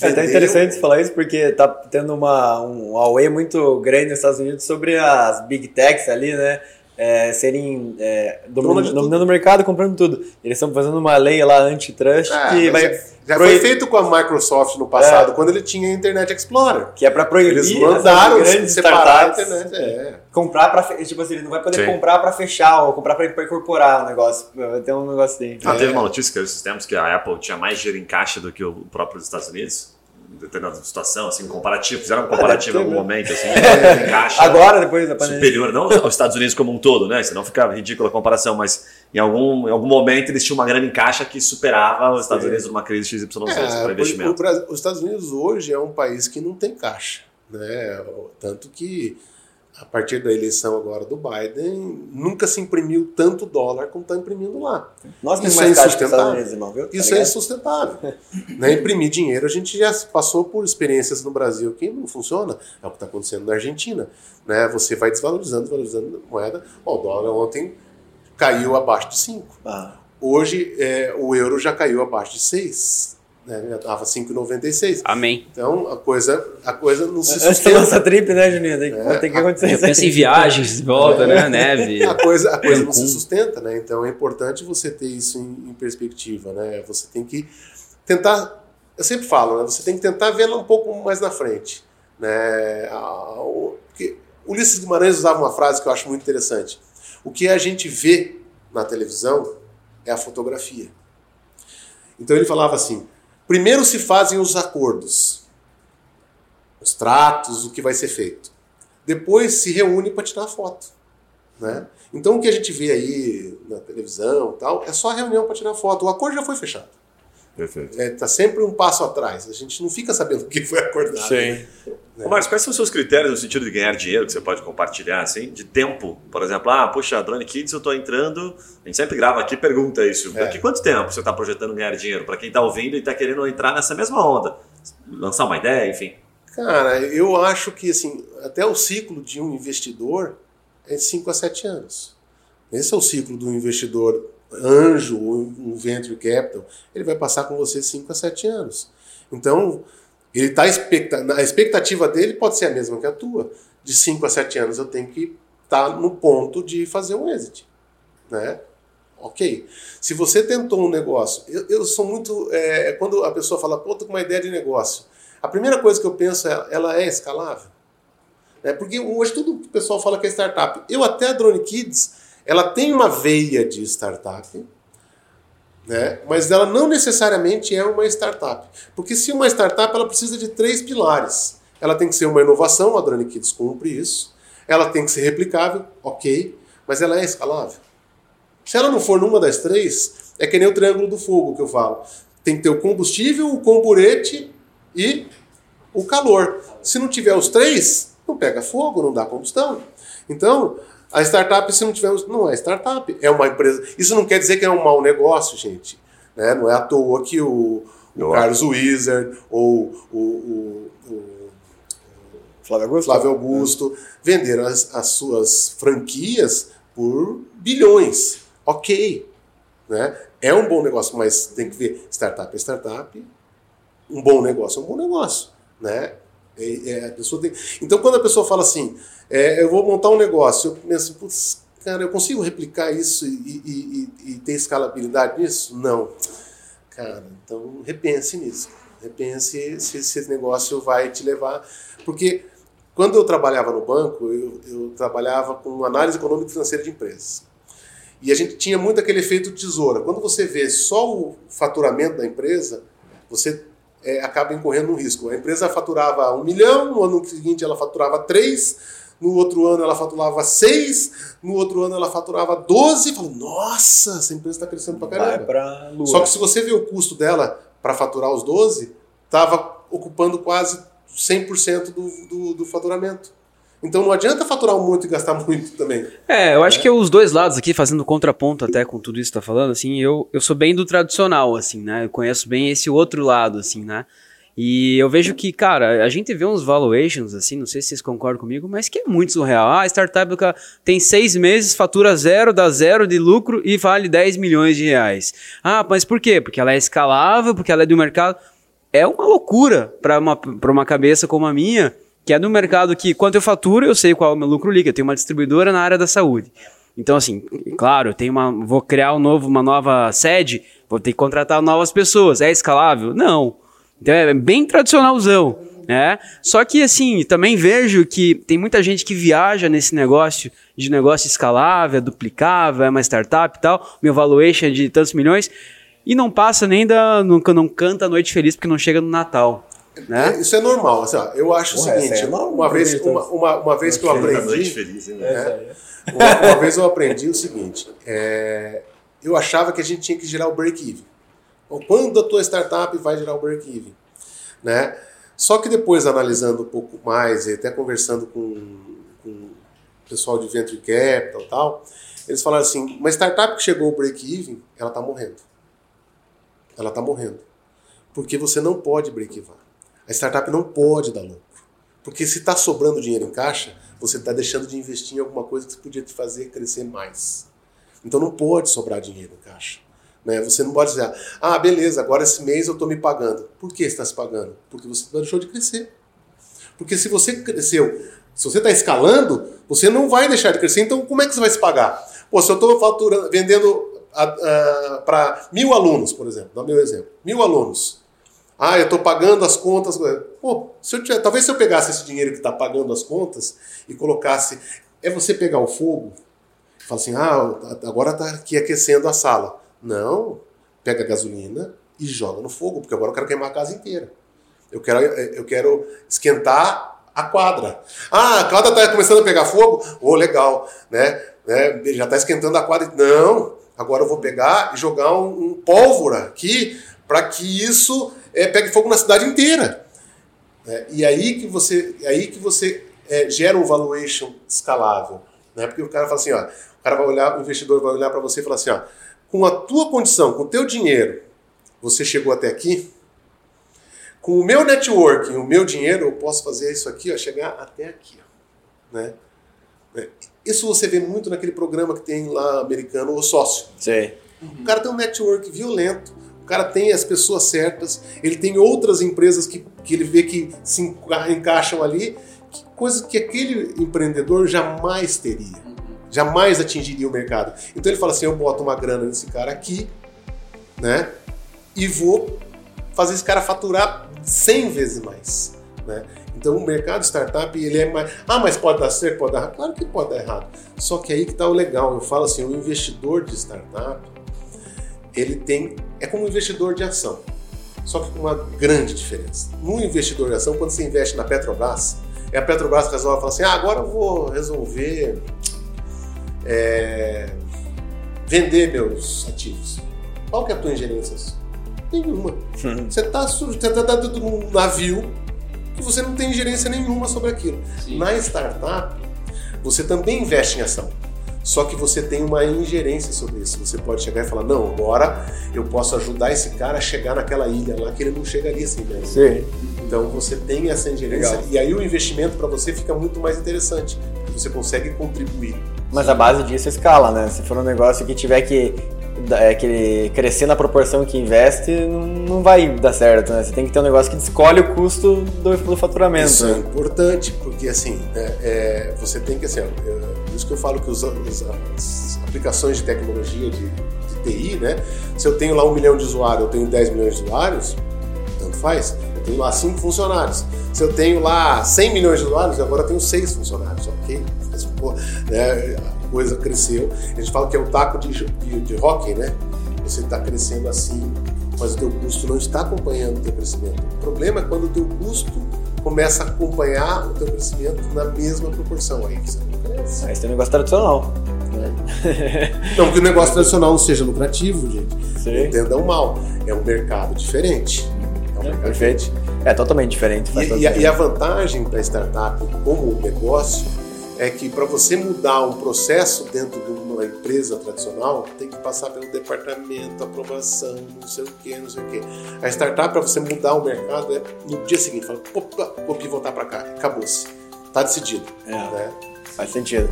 é até interessante você falar isso porque tá tendo uma, um Huawei muito grande nos Estados Unidos sobre as Big Techs ali, né? é, serem é, dominando, dominando o mercado, comprando tudo. Eles estão fazendo uma lei lá antitrust É, que vai. já, já proib- foi feito com a Microsoft no passado, É. quando ele tinha Internet Explorer. Que é pra proibir Eles mandaram grandes separar a internet. É. comprar pra. fe- Tipo assim, ele não vai poder Sim. comprar pra fechar ou comprar pra, pra incorporar o negócio. Vai ter um negócio dentro. Ah, É. teve uma notícia que esses tempos que a Apple tinha mais dinheiro em caixa do que o próprio Estados Unidos. Determinada situação, assim, comparativo. Fizeram um comparativo em algum momento, assim, em caixa. Agora, depois da pandemia. superior, não aos Estados Unidos como um todo, né? Senão fica ridícula a comparação, mas em algum, em algum momento eles tinham uma grana em caixa que superava os Estados Unidos numa crise XYZ É, para o- investimento. o Brasil- os Estados Unidos hoje é um país que não tem caixa. Né? Tanto que, a partir da eleição agora do Biden, nunca se imprimiu tanto dólar como está imprimindo lá. Nós Isso é insustentável. Unidos, irmão, viu? Tá Isso é insustentável. né? Imprimir dinheiro, a gente já passou por experiências no Brasil que não funciona. É o que está acontecendo na Argentina. Né? Você vai desvalorizando, desvalorizando a moeda. Ó, o dólar ontem caiu abaixo de 5. Ah, Hoje é, o euro já caiu abaixo de 6. Né? Já estava 5,96. Amém. Então a coisa, a coisa não se Antes da sustenta. nossa trip, né, Juninho? Tem, É, tem que acontecer Eu penso em viagens de volta, né? Neve. A coisa, a coisa não se sustenta, né? Então é importante você ter isso em, em perspectiva, né? Você tem que tentar, eu sempre falo, né? Você tem que tentar vê-la um pouco mais na frente, né? Porque Ulisses Guimarães usava uma frase que eu acho muito interessante. O que a gente vê na televisão é a fotografia. Então ele falava assim: primeiro se fazem os acordos, os tratos, o que vai ser feito. Depois se reúne para tirar foto. Né? Então o que a gente vê aí na televisão tal é só reunião para tirar foto. O acordo já foi fechado. Perfeito. Está sempre um passo atrás. A gente não fica sabendo o que foi acordado. Sim. Ô, Marcos, quais são os seus critérios no sentido de ganhar dinheiro que você pode compartilhar, assim, de tempo? Por exemplo, ah, puxa, Drone Kids, eu tô entrando, a gente sempre grava aqui e pergunta isso. É. Daqui quanto tempo você está projetando ganhar dinheiro? Para quem está ouvindo e está querendo entrar nessa mesma onda, lançar uma ideia, enfim. Cara, eu acho que assim, até o ciclo de um investidor é de 5 a 7 anos. Esse é o ciclo do investidor anjo, ou um venture capital. Ele vai passar com você 5 a 7 anos. Então, ele tá expecta a expectativa dele pode ser a mesma que a tua. De 5 a 7 anos eu tenho que estar no ponto de fazer um exit. Né? Ok. Se você tentou um negócio, eu, eu sou muito. é, quando a pessoa fala, pô, tô com uma ideia de negócio. A primeira coisa que eu penso é, ela é escalável? É, porque hoje tudo o pessoal fala que é startup. Eu até a Drone Kids, ela tem uma veia de startup, né? mas ela não necessariamente é uma startup. Porque se uma startup, ela precisa de três pilares. Ela tem que ser uma inovação, a Drone Kids cumpre isso. Ela tem que ser replicável, ok, mas ela é escalável. Se ela não for numa das três, é que nem o triângulo do fogo que eu falo. Tem que ter o combustível, o comburete e o calor. Se não tiver os três, não pega fogo, não dá combustão. Então, a startup, se não tiver os. Não é startup, é uma empresa. Isso não quer dizer que é um mau negócio, gente. Né? Não é à toa que o, o Carlos Wizard ou o, o- o Flávio Augusto? Flávio Augusto venderam as, as suas franquias por bilhões. Ok. Né? É um bom negócio, mas tem que ver startup é startup. Um bom negócio é um bom negócio. Né? É- é, a pessoa tem... Então, quando a pessoa fala assim, é, eu vou montar um negócio, eu penso, putz, cara, eu consigo replicar isso e, e- e- e ter escalabilidade nisso? Não. Cara, então repense nisso. Repense se esse negócio vai te levar. Porque quando eu trabalhava no banco, eu, eu trabalhava com análise econômica e financeira de empresas. E a gente tinha muito aquele efeito tesoura. Quando você vê só o faturamento da empresa, você é, acaba incorrendo um risco. A empresa faturava um milhão, no ano seguinte ela faturava três, no outro ano ela faturava seis, no outro ano ela faturava 12. Fala, nossa, essa empresa está crescendo pra caramba. Vai pra lua. Só que se você vê o custo dela para faturar os 12, estava ocupando quase 100% do, do, do faturamento. Então não adianta faturar muito e gastar muito também. É, eu acho que os dois lados aqui, fazendo contraponto até com tudo isso que tá falando, assim, eu, eu sou bem do tradicional, assim, né? Eu conheço bem esse outro lado, assim, né? E eu vejo que, cara, a gente vê uns valuations, assim, não sei se vocês concordam comigo, mas que é muito surreal. Ah, a startup tem seis meses, fatura zero, dá zero de lucro e vale 10 milhões de reais. Ah, mas por quê? Porque ela é escalável, porque ela é do mercado. É uma loucura para uma, uma cabeça como a minha, que é do mercado que, quanto eu faturo, eu sei qual é o meu lucro líquido. Eu tenho uma distribuidora na área da saúde. Então, assim, claro, tenho uma, vou criar um novo, uma nova sede, vou ter que contratar novas pessoas. É escalável? Não. Então é bem tradicionalzão. Né? Só que assim, também vejo que tem muita gente que viaja nesse negócio de negócio escalável, é duplicável, é uma startup e tal, meu valuation é de tantos milhões, e não passa nem da. Não, não canta a noite feliz porque não chega no Natal. Né? É, isso é normal. Assim, ó, eu acho Porra, o seguinte: é uma, vez, uma, uma, uma, vez que eu aprendi. Noite feliz, hein, né? uma, uma, vez eu aprendi o seguinte: é, eu achava que a gente tinha que gerar o break-even. Quando a tua startup vai gerar o break-even? Né? Só que depois, analisando um pouco mais, e até conversando com, com o pessoal de Venture Capital e tal, eles falaram assim, uma startup que chegou ao break-even, ela está morrendo. Ela está morrendo. Porque você não pode break-even. A startup não pode dar lucro. Porque se está sobrando dinheiro em caixa, você está deixando de investir em alguma coisa que podia te fazer crescer mais. Então não pode sobrar dinheiro em caixa. Né? Você não pode dizer, ah, beleza, agora esse mês eu estou me pagando. Por que você está se pagando? Porque você deixou de crescer. Porque se você cresceu, se você está escalando, você não vai deixar de crescer, então como é que você vai se pagar? Pô, se eu estou vendendo para mil alunos, por exemplo, dá meu exemplo, mil alunos. Ah, eu estou pagando as contas. Pô, se eu tiver, talvez se eu pegasse esse dinheiro que está pagando as contas e colocasse. É você pegar o fogo falar assim: ah, agora está aqui aquecendo a sala. Não. Pega a gasolina e joga no fogo, porque agora eu quero queimar a casa inteira. Eu quero, eu quero esquentar a quadra. Ah, a quadra está começando a pegar fogo? Oh, legal. Né? né? Já está esquentando a quadra. Não. Agora eu vou pegar e jogar um, um pólvora aqui para que isso é, pegue fogo na cidade inteira. É, e aí que você, aí que você é, gera um valuation escalável. Né? Porque o cara fala assim, ó, o cara vai olhar, o investidor vai olhar para você e falar assim, ó, com a tua condição, com o teu dinheiro, você chegou até aqui, com o meu networking, o meu dinheiro, eu posso fazer isso aqui, ó, chegar até aqui. Ó, né? É, isso você vê muito naquele programa que tem lá americano, o sócio. Sim. O cara tem um network violento, o cara tem as pessoas certas, ele tem outras empresas que, que ele vê que se encaixam ali, que, coisa que aquele empreendedor jamais teria jamais atingiria o mercado. Então ele fala assim: eu boto uma grana nesse cara aqui, né? E vou fazer esse cara faturar 100 vezes mais, né? Então o mercado startup ele é mais. Ah, mas pode dar certo, pode dar errado. Claro que pode dar errado. Só que aí que está o legal. Eu falo assim: o investidor de startup ele tem é como um investidor de ação, só que com uma grande diferença. No investidor de ação, quando você investe na Petrobras, é a Petrobras que resolve falar assim: ah, agora eu vou resolver é, vender meus ativos. Qual que é a tua ingerência? Nenhuma. Uhum. Você está tá dentro de um navio que você não tem ingerência nenhuma sobre aquilo. Sim. Na startup, você também investe em ação. Só que você tem uma ingerência sobre isso. Você pode chegar e falar: não, agora eu posso ajudar esse cara a chegar naquela ilha lá que ele não chegaria assim, né? Sim. Então você tem essa ingerência Legal. e aí o investimento para você fica muito mais interessante. Você consegue contribuir. Mas a base disso é escala, né? Se for um negócio que tiver que, é, que crescer na proporção que investe, não vai dar certo, né? Você tem que ter um negócio que escolhe o custo do, do faturamento. Isso é né? é importante, porque assim, é, é, você tem que, assim, por isso que eu falo que os, as aplicações de tecnologia de, de TI, né? Se eu tenho lá um milhão de usuários, eu tenho 10 milhões de usuários, tanto faz. Tenho lá cinco funcionários. Se eu tenho lá 100 milhões de usuários, agora eu tenho seis funcionários, ok? né, a coisa cresceu. A gente fala que é um taco de, de, de hockey, né? Você está crescendo assim, mas o teu custo não está acompanhando o teu crescimento. O problema é quando o teu custo começa a acompanhar o teu crescimento na mesma proporção. Aí você não cresce. Aí você tem um negócio tradicional. Né? Não que o negócio tradicional não seja lucrativo, gente. Sim. Entendam mal. É um mercado diferente. É Perfeito. Diferente. É totalmente diferente. E, e, a, e, a, vantagem da startup como negócio é que para você mudar um processo dentro de uma empresa tradicional, tem que passar pelo departamento, aprovação, não sei o que, não sei o que. A startup, para você mudar o mercado, é no dia seguinte, fala, opa, vou pivotar para cá, acabou-se. Tá decidido. É, né? Faz sentido.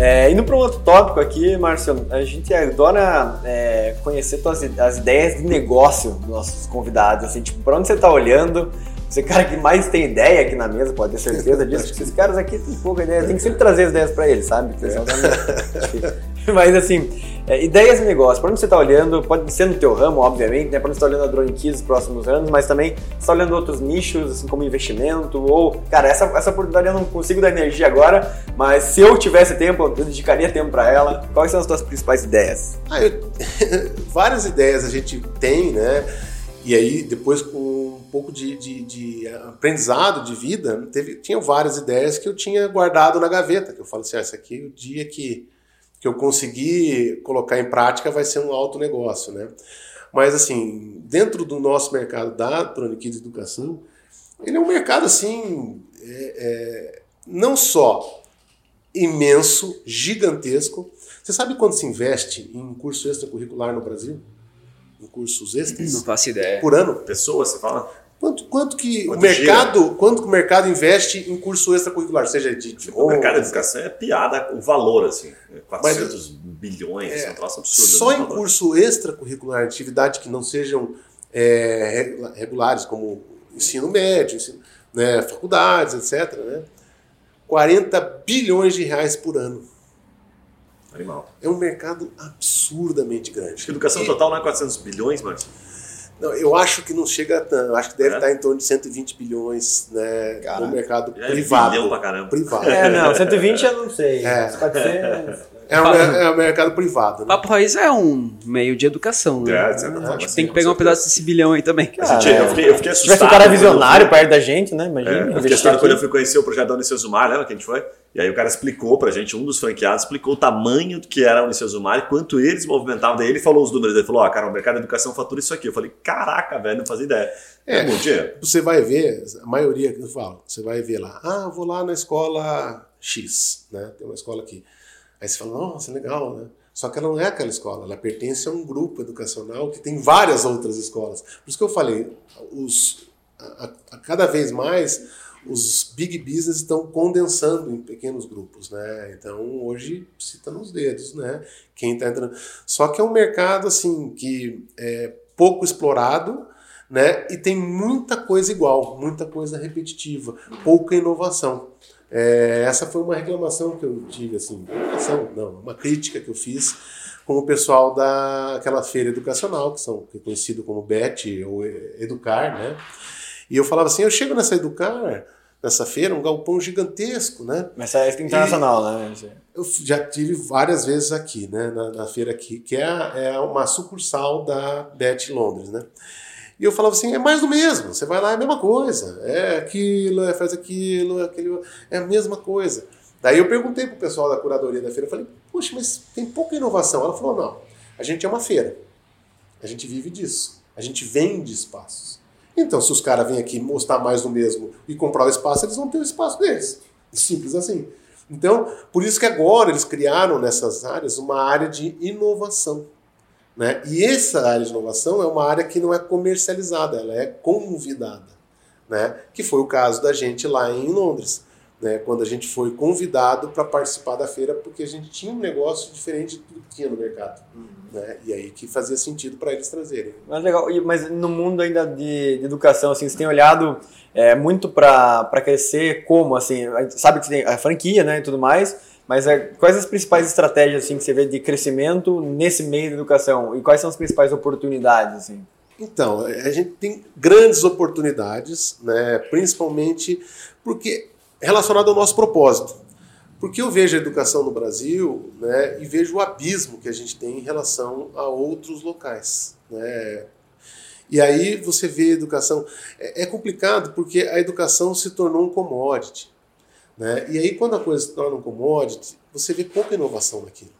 É, indo para um outro tópico aqui, Marcelo. A gente adora é, conhecer tuas, as ideias de negócio dos nossos convidados. Assim, tipo, para onde você está olhando? Você é cara que mais tem ideia aqui na mesa, pode ter certeza disso. Porque esses caras aqui têm pouca ideia. Tem que sempre trazer as ideias para eles, sabe? É. Mas assim, é, ideias de negócio. Para onde você está olhando? Pode ser no teu ramo, obviamente, né? Para onde você está olhando a Drone Kids nos próximos anos, mas também está olhando outros nichos, assim como investimento ou, cara, essa, essa oportunidade eu não consigo dar energia agora, mas se eu tivesse tempo, eu dedicaria tempo para ela. Quais são as tuas principais ideias? Ah, eu... Várias ideias a gente tem, né? E aí, depois com um pouco de, de, de aprendizado de vida, teve, tinha várias ideias que eu tinha guardado na gaveta, que eu falo assim, ah, esse aqui, o dia que que eu conseguir colocar em prática vai ser um alto negócio, né? Mas assim, dentro do nosso mercado da Tronic de Educação, ele é um mercado assim, é, é, não só imenso, gigantesco. Você sabe quanto se investe em curso extracurricular no Brasil? Em cursos extras? Não faço ideia. Por ano? Pessoas, você fala? Quanto, quanto que quanto o mercado, gira? quanto que o mercado investe em curso extracurricular, seja de, de O mercado de educação é piada o valor assim, 400 Mas, bilhões, é, um troço absurdo. Só em curso extracurricular, atividade que não sejam é, regulares, como ensino médio, ensino, né, faculdades, etc. Né, 40 bilhões de reais por ano. Animal. É um mercado absurdamente grande. Acho que educação e, total não é 400 bilhões, Márcio? Não, eu acho que não chega a tanto. Acho que deve é? estar em torno de 120 bilhões né, no mercado privado. Pra caramba. Privado. É, não, 120 eu não sei. É. 400. É o, é o mercado privado. Né? Papo Raiz é um meio de educação, né? É, é, assim, tem que pegar um pedaço desse bilhão aí também. Cara, gente, eu, fiquei, eu fiquei assustado. Se tivesse um cara visionário perto da gente, né? Imagina. É, eu fiquei assustado quando eu fui conhecer o projeto da Unicesumar, lembra que a gente foi? E aí o cara explicou pra gente, um dos franqueados, explicou o tamanho que era a Unicesumar e quanto eles movimentavam. Daí ele falou os números, ele falou, ó, oh, cara, o mercado de educação fatura isso aqui. Eu falei, caraca, velho, não fazia ideia. É, é você vai ver, a maioria que eu falo, você vai ver lá, ah, eu vou lá na escola X, né? Tem uma escola aqui. Aí você fala, nossa, legal, né? Só que ela não é aquela escola, ela pertence a um grupo educacional que tem várias outras escolas. Por isso que eu falei, os, a, a cada vez mais os big business estão condensando em pequenos grupos, né? Então hoje cita nos dedos, né? Quem está entrando. Só que é um mercado assim que é pouco explorado, né? E tem muita coisa igual, muita coisa repetitiva, pouca inovação. É, essa foi uma reclamação que eu tive, assim, reclamação, não, uma crítica que eu fiz com o pessoal daquela feira educacional, que são que é conhecido como BET ou Educar, né? E eu falava assim, eu chego nessa Educar, nessa feira, um galpão gigantesco, né? Mas é internacional, e né? Eu já tive várias vezes aqui, né, na, na feira aqui, que é, é uma sucursal da BET Londres, né? E eu falava assim, é mais do mesmo. Você vai lá, é a mesma coisa. É aquilo, é, faz aquilo, é aquilo, é a mesma coisa. Daí eu perguntei pro pessoal da curadoria da feira, eu falei, poxa, mas tem pouca inovação. Ela falou, não, a gente é uma feira. A gente vive disso. A gente vende espaços. Então, se os caras vêm aqui mostrar mais do mesmo e comprar o espaço, eles vão ter o espaço deles. Simples assim. Então, por isso que agora eles criaram nessas áreas uma área de inovação. Né? E essa área de inovação é uma área que não é comercializada, ela é convidada. Né? Que foi o caso da gente lá em Londres. Né, quando a gente foi convidado para participar da feira, porque a gente tinha um negócio diferente de tudo que tinha no mercado. Uhum. Né, e aí que fazia sentido para eles trazerem. Mas legal, mas no mundo ainda de, de educação, assim, você tem olhado é, muito para crescer como? Assim, sabe que tem a franquia né, e tudo mais, mas é, quais as principais estratégias assim, que você vê de crescimento nesse meio da educação? E quais são as principais oportunidades? Assim? Então, a gente tem grandes oportunidades, né, principalmente porque relacionado ao nosso propósito. Porque eu vejo a educação no Brasil né, e vejo o abismo que a gente tem em relação a outros locais. Né? E aí você vê a educação. É, é complicado porque a educação se tornou um commodity. Né? E aí, quando a coisa se torna um commodity, você vê pouca inovação naquilo.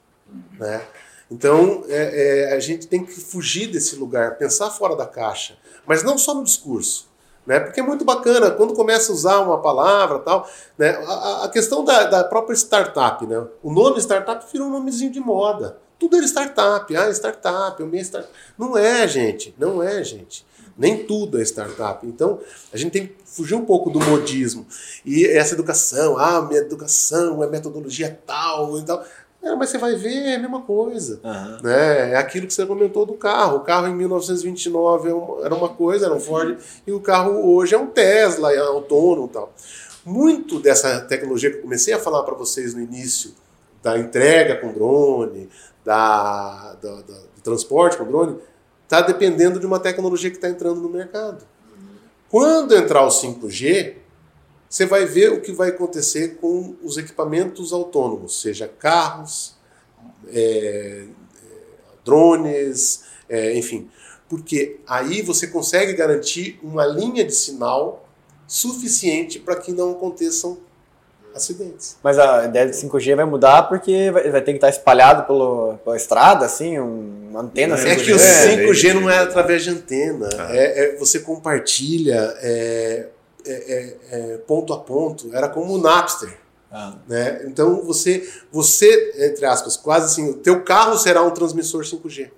Né? Então, é, é, a gente tem que fugir desse lugar, pensar fora da caixa, mas não só no discurso. Né? Porque é muito bacana, quando começa a usar uma palavra tal, né? a, a questão da, da, própria startup, né? o nome startup virou um nomezinho de moda. Tudo era startup, ah, startup, o meio startup. Não é, gente, não é, gente. Nem tudo é startup. Então, a gente tem que fugir um pouco do modismo. E essa educação, ah, minha educação é metodologia tal e tal. É, mas você vai ver, é a mesma coisa. Uhum. Né? É aquilo que você comentou do carro. O carro em 1929 é era uma coisa, era um Ford, e o carro hoje é um Tesla, é autônomo e tal. Muito dessa tecnologia que eu comecei a falar para vocês no início, da entrega com drone, da, da, da do transporte com drone, está dependendo de uma tecnologia que está entrando no mercado. Quando entrar o 5G, você vai ver o que vai acontecer com os equipamentos autônomos, seja carros, é, drones, é, enfim. Porque aí você consegue garantir uma linha de sinal suficiente para que não aconteçam acidentes. Mas a ideia de 5G vai mudar porque vai, vai ter que estar espalhado pelo, pela estrada, assim, uma antena é 5G. É que o 5G não é através de antena. Ah. É, é, você compartilha é, é, é, é, ponto a ponto. Era como o Napster. Ah. Né? Então você, você, entre aspas, quase assim, o teu carro será um transmissor 5G.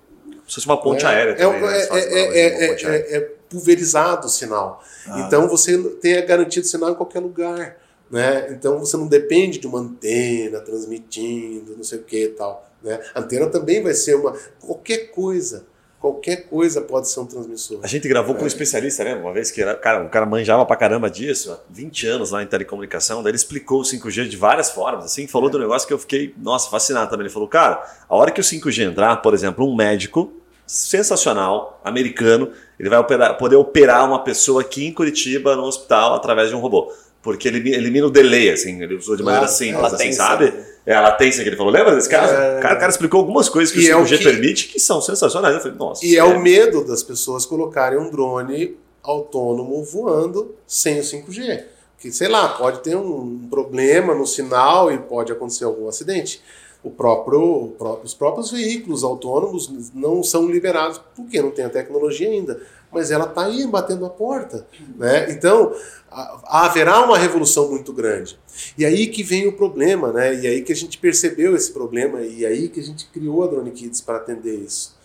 Se fosse uma ponte aérea também, né? é, é, pulverizado o sinal. Ah. Então você tem garantido sinal em qualquer lugar. Né? Então você não depende de uma antena transmitindo, não sei o que e tal. Né? A antena também vai ser uma. qualquer coisa. Qualquer coisa pode ser um transmissor. A gente gravou é. com um especialista, né? Uma vez que era, cara, um cara manjava pra caramba disso, há 20 anos lá em telecomunicação, daí ele explicou o 5G de várias formas, assim, falou é. do negócio que eu fiquei, nossa, fascinado também. Ele falou, cara, a hora que o 5G entrar, por exemplo, um médico sensacional, americano, ele vai operar, poder operar uma pessoa aqui em Curitiba, no hospital, através de um robô porque ele elimina o delay, assim, ele usou de maneira claro, simples, assim, sabe? É a latência que ele falou. Lembra desse caso? É... O, cara, o cara explicou algumas coisas que e o 5G é o que... permite que são sensacionais. Eu falei, nossa. E é, é o medo das pessoas colocarem um drone autônomo voando sem o 5G. Que, sei lá, pode ter um problema no sinal e pode acontecer algum acidente. O próprio, os próprios veículos autônomos não são liberados porque não tem a tecnologia ainda mas ela está aí batendo a porta. Né? Então, haverá uma revolução muito grande. E aí que vem o problema, né? e aí que a gente percebeu esse problema, e aí que a gente criou a Drone Kids para atender isso.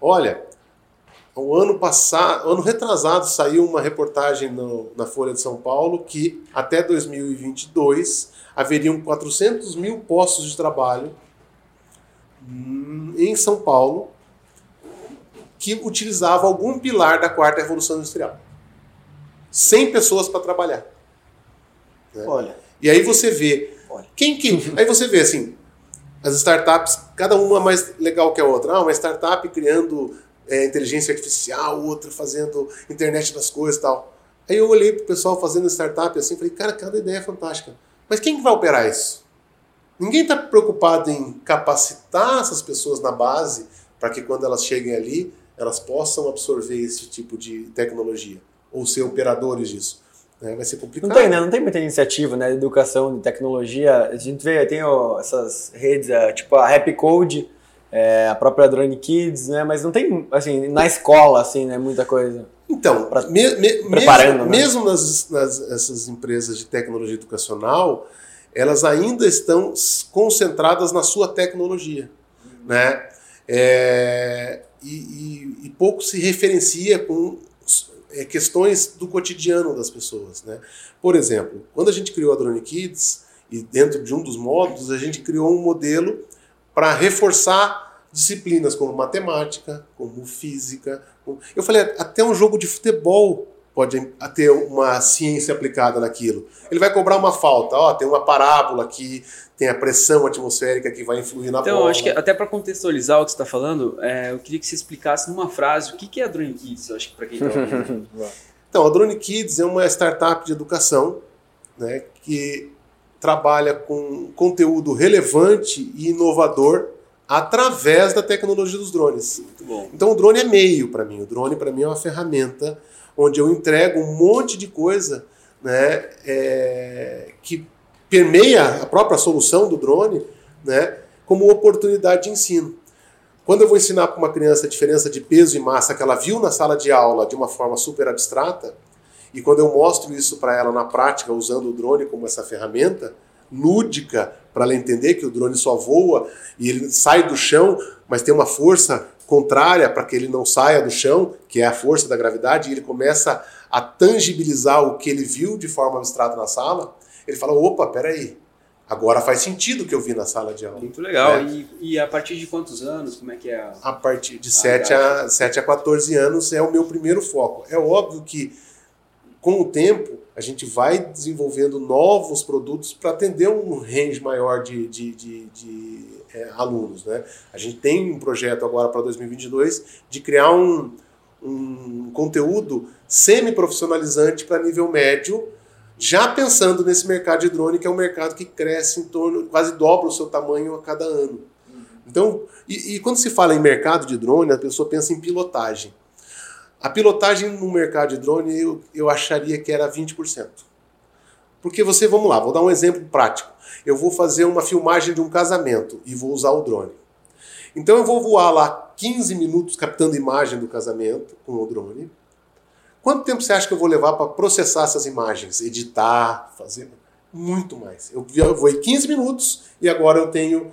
Olha, o ano passado, ano retrasado, saiu uma reportagem no, na Folha de São Paulo que até 2022 haveriam 400 mil postos de trabalho hum, em São Paulo que utilizava algum pilar da quarta revolução industrial. 100 pessoas para trabalhar. Né? Olha. E aí você vê. Olha. Quem que. Aí você vê assim, as startups, cada uma mais legal que a outra. Ah, uma startup criando é, inteligência artificial, outra fazendo internet das coisas e tal. Aí eu olhei pro pessoal fazendo startup assim e falei, cara, cada ideia é fantástica. Mas quem que vai operar isso? Ninguém está preocupado em capacitar essas pessoas na base para que quando elas cheguem ali, elas possam absorver esse tipo de tecnologia ou ser operadores disso. Né? Vai ser complicado. Não tem, né? Não tem muita iniciativa, né? De educação, de tecnologia. A gente vê, tem ó, essas redes, é, tipo a Happy Code, é, a própria Drone Kids, né? Mas não tem, assim, na escola, assim, né? Muita coisa. Então, pra, me, me, preparando, mesmo, né? mesmo nas, nas essas empresas de tecnologia educacional, elas ainda estão concentradas na sua tecnologia, né? É, e, e, e pouco se referencia com é, questões do cotidiano das pessoas. Né? Por exemplo, quando a gente criou a Drone Kids, e dentro de um dos módulos, a gente criou um modelo para reforçar disciplinas como matemática, como física. Eu falei, até um jogo de futebol pode ter uma ciência aplicada naquilo. Ele vai cobrar uma falta, ó, tem uma parábola aqui, tem a pressão atmosférica que vai influir na então, bola. Então, acho que até para contextualizar o que você está falando, é, eu queria que você explicasse numa frase o que, que é a Drone Kids, acho que para quem está ouvindo. então, a Drone Kids é uma startup de educação né, que trabalha com conteúdo relevante e inovador através da tecnologia dos drones. Então, o drone é meio para mim. O drone, para mim, é uma ferramenta onde eu entrego um monte de coisa né, é, que permeia a própria solução do drone né, como oportunidade de ensino. Quando eu vou ensinar para uma criança a diferença de peso e massa que ela viu na sala de aula de uma forma super abstrata, e quando eu mostro isso para ela na prática usando o drone como essa ferramenta lúdica para ela entender que o drone só voa e ele sai do chão, mas tem uma força contrária para que ele não saia do chão, que é a força da gravidade, e ele começa a tangibilizar o que ele viu de forma abstrata na sala, ele fala: opa, peraí, Agora faz sentido o que eu vi na sala de aula. Muito legal. É. E, e, a partir de quantos anos? Como é que é? A, a partir de a 7, a, 7 a 14 anos é o meu primeiro foco. É óbvio que, com o tempo, a gente vai desenvolvendo novos produtos para atender um range maior de, de, de, de é, alunos. Né? A gente tem um projeto agora para 2022 de criar um, um conteúdo semi-profissionalizante para nível médio, já pensando nesse mercado de drone, que é um mercado que cresce em torno, quase dobra o seu tamanho a cada ano. Então, e, e quando se fala em mercado de drone, a pessoa pensa em pilotagem. A pilotagem no mercado de drone eu, eu acharia que era 20%. Porque você, vamos lá, vou dar um exemplo prático. Eu vou fazer uma filmagem de um casamento e vou usar o drone. Então eu vou voar lá 15 minutos captando imagem do casamento com o drone. Quanto tempo você acha que eu vou levar para processar essas imagens, editar, fazer? Muito mais. Eu voei 15 minutos e agora eu tenho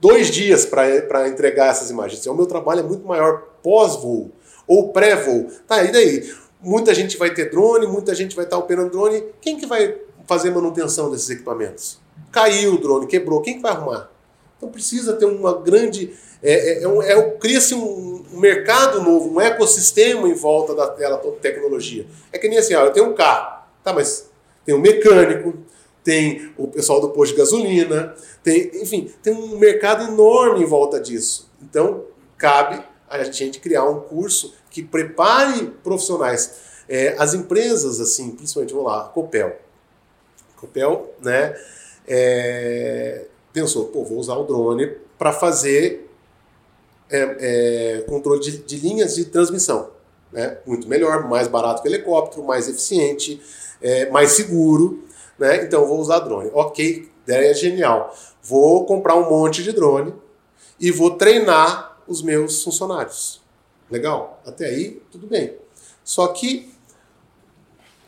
dois dias para entregar essas imagens. Então, o meu trabalho é muito maior pós-voo ou pré-voo. Tá, e daí? Muita gente vai ter drone, muita gente vai estar operando drone. Quem que vai fazer manutenção desses equipamentos? Caiu o drone, quebrou, quem que vai arrumar? Então precisa ter uma grande. É, é, é, é Cria-se um, um, mercado novo, um ecossistema em volta da tela tecnologia. É que nem assim, ó, eu tenho um carro, tá, mas tem um mecânico, tem o pessoal do posto de gasolina, tem, enfim, tem um mercado enorme em volta disso. Então, cabe a gente criar um curso que prepare profissionais. É, as empresas, assim, principalmente, vamos lá, Copel. Copel, né, é, pensou, pô, vou usar o drone para fazer é, é, controle de, de, linhas de transmissão. Né? Muito melhor, mais barato que o helicóptero, mais eficiente, é, mais seguro. Né? Então, vou usar drone. Ok, ideia genial. Vou comprar um monte de drone e vou treinar os meus funcionários. Legal? Até aí, tudo bem. Só que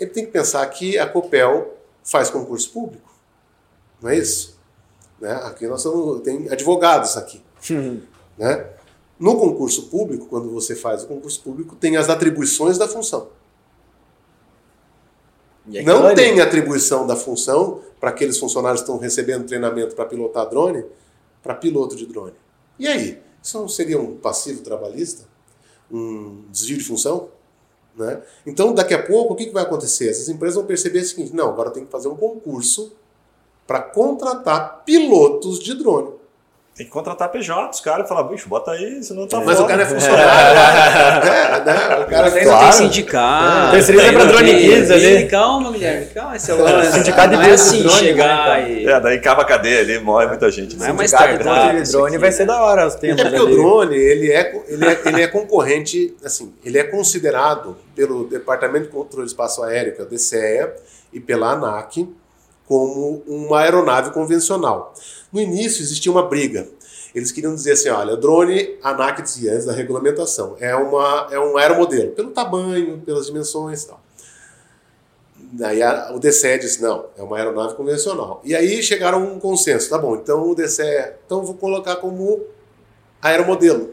ele tem que pensar que a Copel faz concurso público. Não é isso? Né? Aqui nós somos, tem advogados aqui. Né? No concurso público, quando você faz o concurso público, tem as atribuições da função. Não ali? tem atribuição da função para aqueles funcionários que estão recebendo treinamento para pilotar drone, para piloto de drone. E aí? Isso não seria um passivo trabalhista? um desvio de função. Né? Então, daqui a pouco, o que, que vai acontecer? Essas empresas vão perceber o seguinte: não, agora tem que fazer um concurso para contratar pilotos de drone. Tem que contratar PJ, os caras falam, bicho, bota aí, senão tá Mas fora. o cara é funcionário. é, né? O cara é claro. tem sindicato. É. Terceiriza pra drone kids ali. Calma, Guilherme, calma. Esse é o sindicato de é assim, drone, chegar né, e... É, daí acaba a cadeia ali, morre muita gente. Não é mais startup. de drone vai ser da hora os tempos. É porque o drone, ele é, ele, é, ele é concorrente, assim, ele é considerado pelo Departamento de Controle de Espaço Aéreo, que é o DCEA, e pela ANAC, como uma aeronave convencional. No início existia uma briga. Eles queriam dizer assim, olha, drone, a ANAC dizia antes da regulamentação, é, uma, é um aeromodelo, pelo tamanho, pelas dimensões e tal. Daí a, o DCE disse, não, é uma aeronave convencional. E aí chegaram a um consenso, tá bom, então o DCE, então vou colocar como aeromodelo.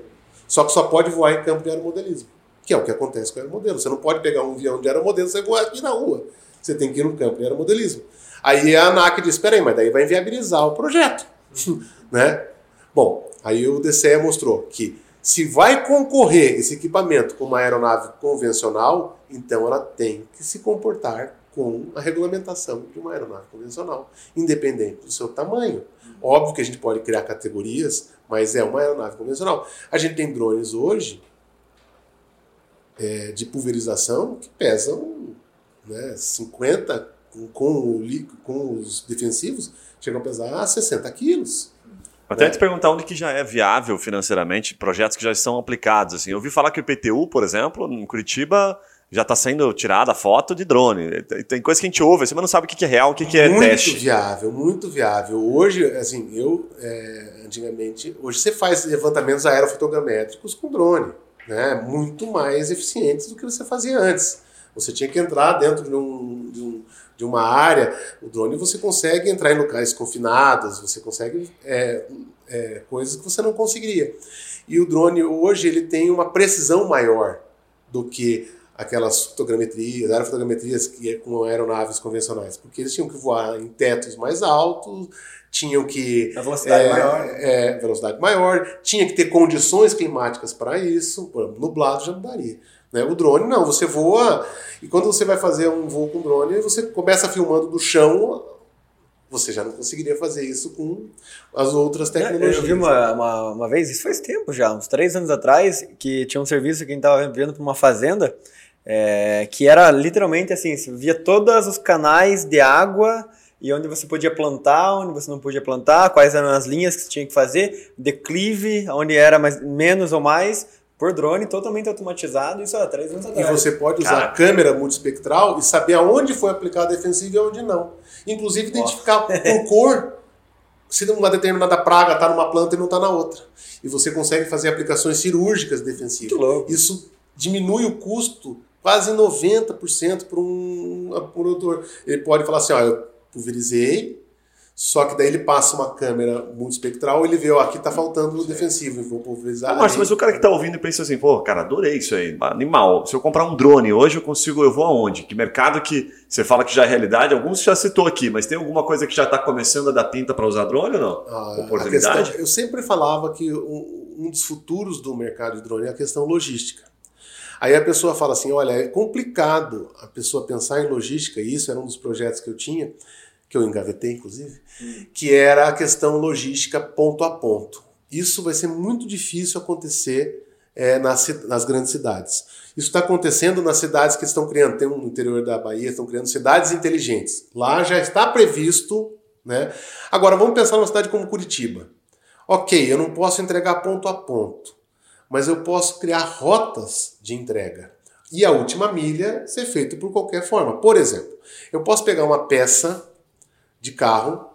Só que só pode voar em campo de aeromodelismo, que é o que acontece com aeromodelo. Você não pode pegar um avião de aeromodelo e voar aqui na rua. Você tem que ir no campo de aeromodelismo. Aí a ANAC disse, espera aí, mas daí vai inviabilizar o projeto. né? Bom, aí o DCE mostrou que se vai concorrer esse equipamento com uma aeronave convencional, então ela tem que se comportar com a regulamentação de uma aeronave convencional, independente do seu tamanho. Óbvio que a gente pode criar categorias, mas é uma aeronave convencional. A gente tem drones hoje é, de pulverização que pesam né, 50 com, com os defensivos, chegam a pesar 60 quilos. Até né? te perguntar onde que já é viável financeiramente projetos que já estão aplicados. Assim, eu ouvi falar que o IPTU, por exemplo, em Curitiba já está sendo tirada foto de drone. Tem coisa que a gente ouve, assim, mas não sabe o que é real, o que é muito teste. Muito viável, muito viável. Hoje, assim, eu, é, antigamente, hoje você faz levantamentos aerofotogramétricos com drone, né? Muito mais eficientes do que você fazia antes. Você tinha que entrar dentro de um, de um de uma área, o drone você consegue entrar em locais confinados, você consegue é, é, coisas que você não conseguiria. E o drone hoje ele tem uma precisão maior do que aquelas fotogrametrias, aerofotogrametrias que é com aeronaves convencionais, porque eles tinham que voar em tetos mais altos, tinham que a velocidade é, maior, é, velocidade maior, tinha que ter condições climáticas para isso, nublado já não daria. Né? O drone não, você voa e quando você vai fazer um voo com drone, você começa filmando do chão, você já não conseguiria fazer isso com as outras tecnologias. Eu vi uma, uma, uma vez, isso faz tempo já, uns três anos atrás, que tinha um serviço que a gente estava vendo para uma fazenda, é, que era literalmente assim, você via todos os canais de água e onde você podia plantar, onde você não podia plantar, quais eram as linhas que você tinha que fazer, declive, onde era mais, menos ou mais, por drone, totalmente automatizado, isso há três anos atrás. E você pode usar Caraca. câmera multispectral e saber aonde foi aplicado a defensiva e aonde não. Inclusive identificar Nossa. por cor se uma determinada praga está numa planta e não está na outra. E você consegue fazer aplicações cirúrgicas defensivas. Isso diminui o custo quase 90% para um produtor. Ele pode falar assim, ó, eu pulverizei, só que daí ele passa uma câmera multispectral, ele vê, ó, aqui tá faltando o defensivo, vou pulverizar. Márcio, mas o cara que tá ouvindo pensa assim, pô, cara, adorei isso aí, animal. Se eu comprar um drone hoje, eu consigo, eu vou aonde? Que mercado que você fala que já é realidade? Alguns já citou aqui, mas tem alguma coisa que já está começando a dar pinta para usar drone ou não? Ah, Oportunidade? Questão, eu sempre falava que um, um dos futuros do mercado de drone é a questão logística. Aí a pessoa fala assim: olha, é complicado a pessoa pensar em logística, e isso era um dos projetos que eu tinha, que eu engavetei, inclusive, que era a questão logística ponto a ponto. Isso vai ser muito difícil acontecer é, nas, nas grandes cidades. Isso está acontecendo nas cidades que estão criando, tem um no interior da Bahia, estão criando cidades inteligentes. Lá já está previsto. Né? Agora, vamos pensar numa cidade como Curitiba. Ok, eu não posso entregar ponto a ponto mas eu posso criar rotas de entrega. E a última milha ser feita por qualquer forma. Por exemplo, eu posso pegar uma peça de carro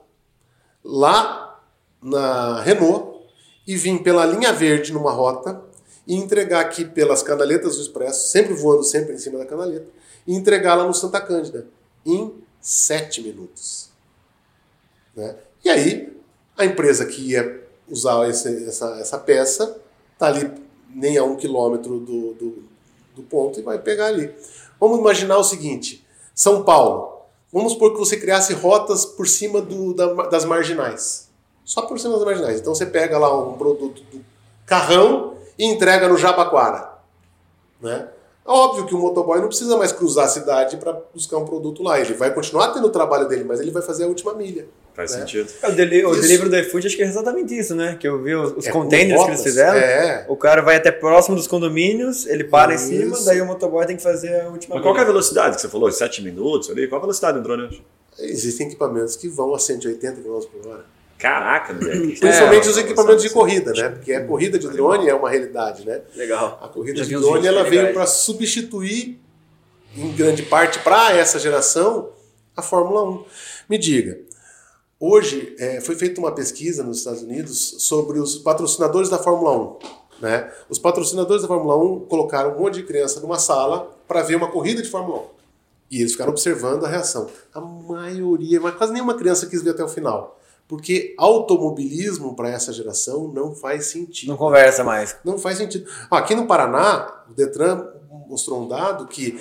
lá na Renault e vir pela linha verde numa rota e entregar aqui pelas canaletas do Expresso, sempre voando sempre em cima da canaleta, e entregá-la no Santa Cândida em sete minutos. Né? E aí, a empresa que ia usar esse, essa, essa peça está ali nem a um quilômetro do, do, do ponto e vai pegar ali. Vamos imaginar o seguinte: São Paulo. Vamos supor que você criasse rotas por cima do, da, das marginais. Só por cima das marginais. Então você pega lá um produto do carrão e entrega no Jabaquara. Né? Óbvio que o motoboy não precisa mais cruzar a cidade para buscar um produto lá. Ele vai continuar tendo o trabalho dele, mas ele vai fazer a última milha. Faz né? sentido. É, o, deli o delivery do iFood acho que é exatamente isso, né? Que eu vi os, os é, containers que eles fizeram. É. O cara vai até próximo dos condomínios, ele para isso. em cima, daí o motoboy tem que fazer a última. Mas qual é a velocidade que você falou? Sete minutos ali? Qual a velocidade do drone? Existem equipamentos que vão a 180 km por hora. Caraca, moleque. Principalmente é, os equipamentos de corrida, né? Porque a corrida de drone é uma realidade, né? Legal. A corrida Já de drone ela veio para substituir, em grande parte, para essa geração, a Fórmula 1. Me diga, hoje é, foi feita uma pesquisa nos Estados Unidos sobre os patrocinadores da Fórmula 1. Né? Os patrocinadores da Fórmula 1 colocaram um monte de criança numa sala para ver uma corrida de Fórmula 1. E eles ficaram observando a reação. A maioria, mas quase nenhuma criança quis ver até o final. Porque automobilismo para essa geração não faz sentido. Não conversa mais. Não faz sentido. Aqui no Paraná, o Detran mostrou um dado que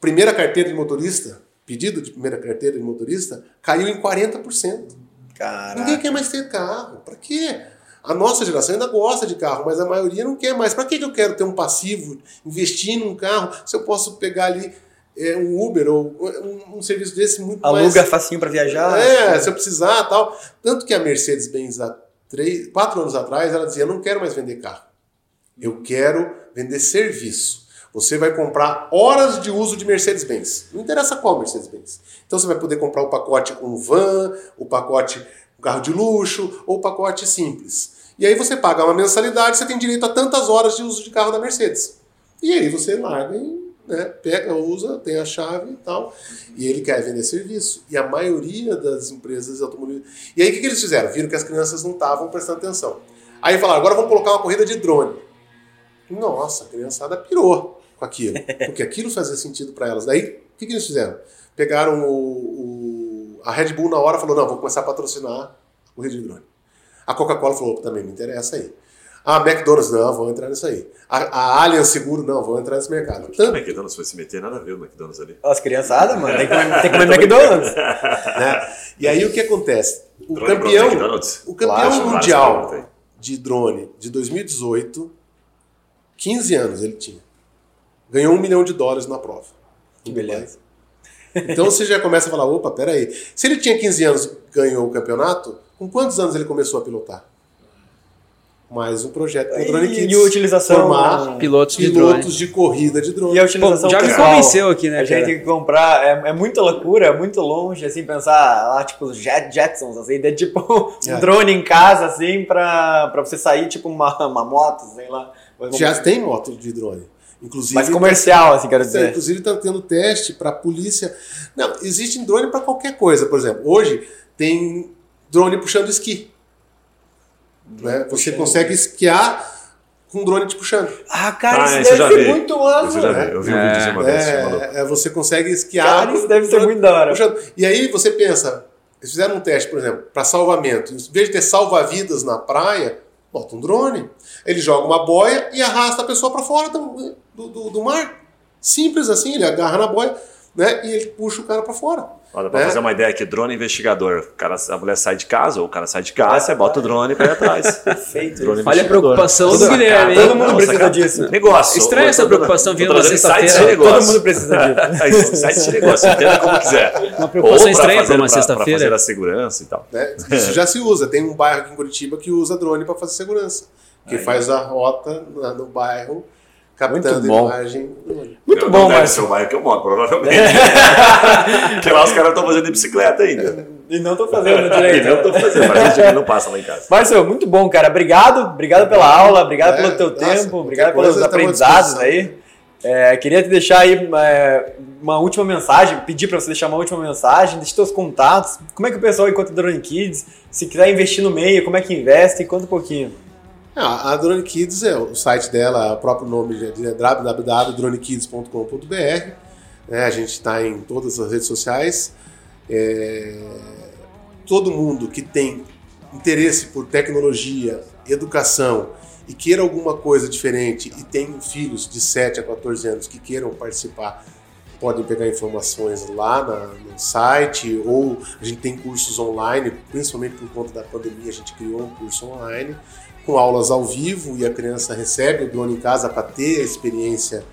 primeira carteira de motorista, pedido de primeira carteira de motorista, caiu em 40%. Caraca. Ninguém quer mais ter carro. Para quê? A nossa geração ainda gosta de carro, mas a maioria não quer mais. Para que eu quero ter um passivo, investir num carro, se eu posso pegar ali é, um Uber ou um, um, serviço desse muito Aluga mais... Aluga facinho para viajar. É, se eu precisar tal. Tanto que a Mercedes-Benz, há três, quatro anos atrás, ela dizia, não quero mais vender carro. Eu quero vender serviço. Você vai comprar horas de uso de Mercedes-Benz. Não interessa qual Mercedes-Benz. Então você vai poder comprar o pacote com van, o pacote com carro de luxo ou o pacote simples. E aí você paga uma mensalidade, você tem direito a tantas horas de uso de carro da Mercedes. E aí você larga e né, pega, usa, tem a chave e tal, e ele quer vender serviço. E a maioria das empresas automobilistas. E aí o que, que eles fizeram? Viram que as crianças não estavam prestando atenção. Aí falaram: agora vamos colocar uma corrida de drone. Nossa, a criançada pirou com aquilo, porque aquilo fazia sentido para elas. Daí o que, que eles fizeram? Pegaram o, o, a Red Bull na hora falou: não, vou começar a patrocinar a corrida de drone. A Coca-Cola falou: também me interessa aí. Ah, McDonald's, não, vou entrar nisso aí. A, a Allianz Seguro, não, vou entrar nesse mercado. Tanto... O McDonald's foi se meter, nada a ver o McDonald's ali. As criançadas, mano, tem que comer, tem que comer McDonald's. né? E aí o que acontece? O drone campeão, o campeão claro, mundial de drone de 2018, 15 anos ele tinha. Ganhou um milhão de dólares na prova. Que beleza. Então você já começa a falar, opa, peraí. Se ele tinha 15 anos e ganhou o campeonato, com quantos anos ele começou a pilotar? mais um projeto do Drone Kids. E a utilização formar pilotos, de, pilotos de, corrida de drone. E a utilização Pô, já me convenceu aqui, né? A gente tem que comprar, é, é muita loucura, é muito longe, assim, pensar lá, tipo, Jet, Jetsons, assim, de tipo um é. drone em casa, assim, pra, pra você sair, tipo, uma, uma moto, sei lá. Já tem moto de drone. Inclusive, Mas comercial, tá, assim, quero dizer. Inclusive está tendo teste para polícia. Não, existe drone para qualquer coisa. Por exemplo, hoje tem drone puxando esqui. Né? Você consegue esquiar com um drone te puxando. Ah, cara, ah, isso deve ser muito massa. Eu vi um vídeo de uma vez. É, é, você consegue esquiar. Cara, isso deve ser muito da hora. Puxando. E aí você pensa, eles fizeram um teste, por exemplo, para salvamento. Em vez de ter salva-vidas na praia, bota um drone. Ele joga uma boia e arrasta a pessoa para fora do, do, do, mar. Simples assim, ele agarra na boia né, e ele puxa o cara para fora. Olha, pra é. fazer uma ideia aqui, drone investigador. O cara, a mulher sai de casa, ou o cara sai de casa, você bota o drone pra ir atrás. Perfeito. Drone Olha a preocupação do Guilherme. Todo mundo precisa disso. Negócio. Estranha essa preocupação vindo na sexta-feira. Todo mundo precisa disso. Site de negócio, entenda como quiser. Uma preocupação estranha pra uma sexta-feira. Pra fazer a segurança e tal. É, isso já se usa. Tem um bairro aqui em Curitiba que usa drone pra fazer segurança. Que faz a rota no bairro captando Muito bom. imagem. Muito bom, mas. ser o bairro que eu moro, provavelmente. Porque lá os caras estão fazendo de bicicleta ainda. E não estão fazendo direito. e não estão fazendo, mas a gente não passa lá em casa. Marcelo, muito bom, cara. Obrigado. Obrigado pela aula, obrigado é, pelo teu nossa, tempo, obrigado pelos aprendizados aí. É, queria te deixar aí é, uma última mensagem, pedir para você deixar uma última mensagem, deixe seus contatos. Como é que o pessoal encontra Drone Kids? Se quiser investir no meio, como é que investe? Conta um pouquinho. Ah, a Drone Kids, é, o site dela, o próprio nome é www.dronekids.com.br. É, a gente está em todas as redes sociais. É, todo mundo que tem interesse por tecnologia, educação e queira alguma coisa diferente e tem filhos de 7 a 14 anos que queiram participar, podem pegar informações lá na, no site ou a gente tem cursos online, principalmente por conta da pandemia, a gente criou um curso online com aulas ao vivo e a criança recebe o drone em casa para ter a experiência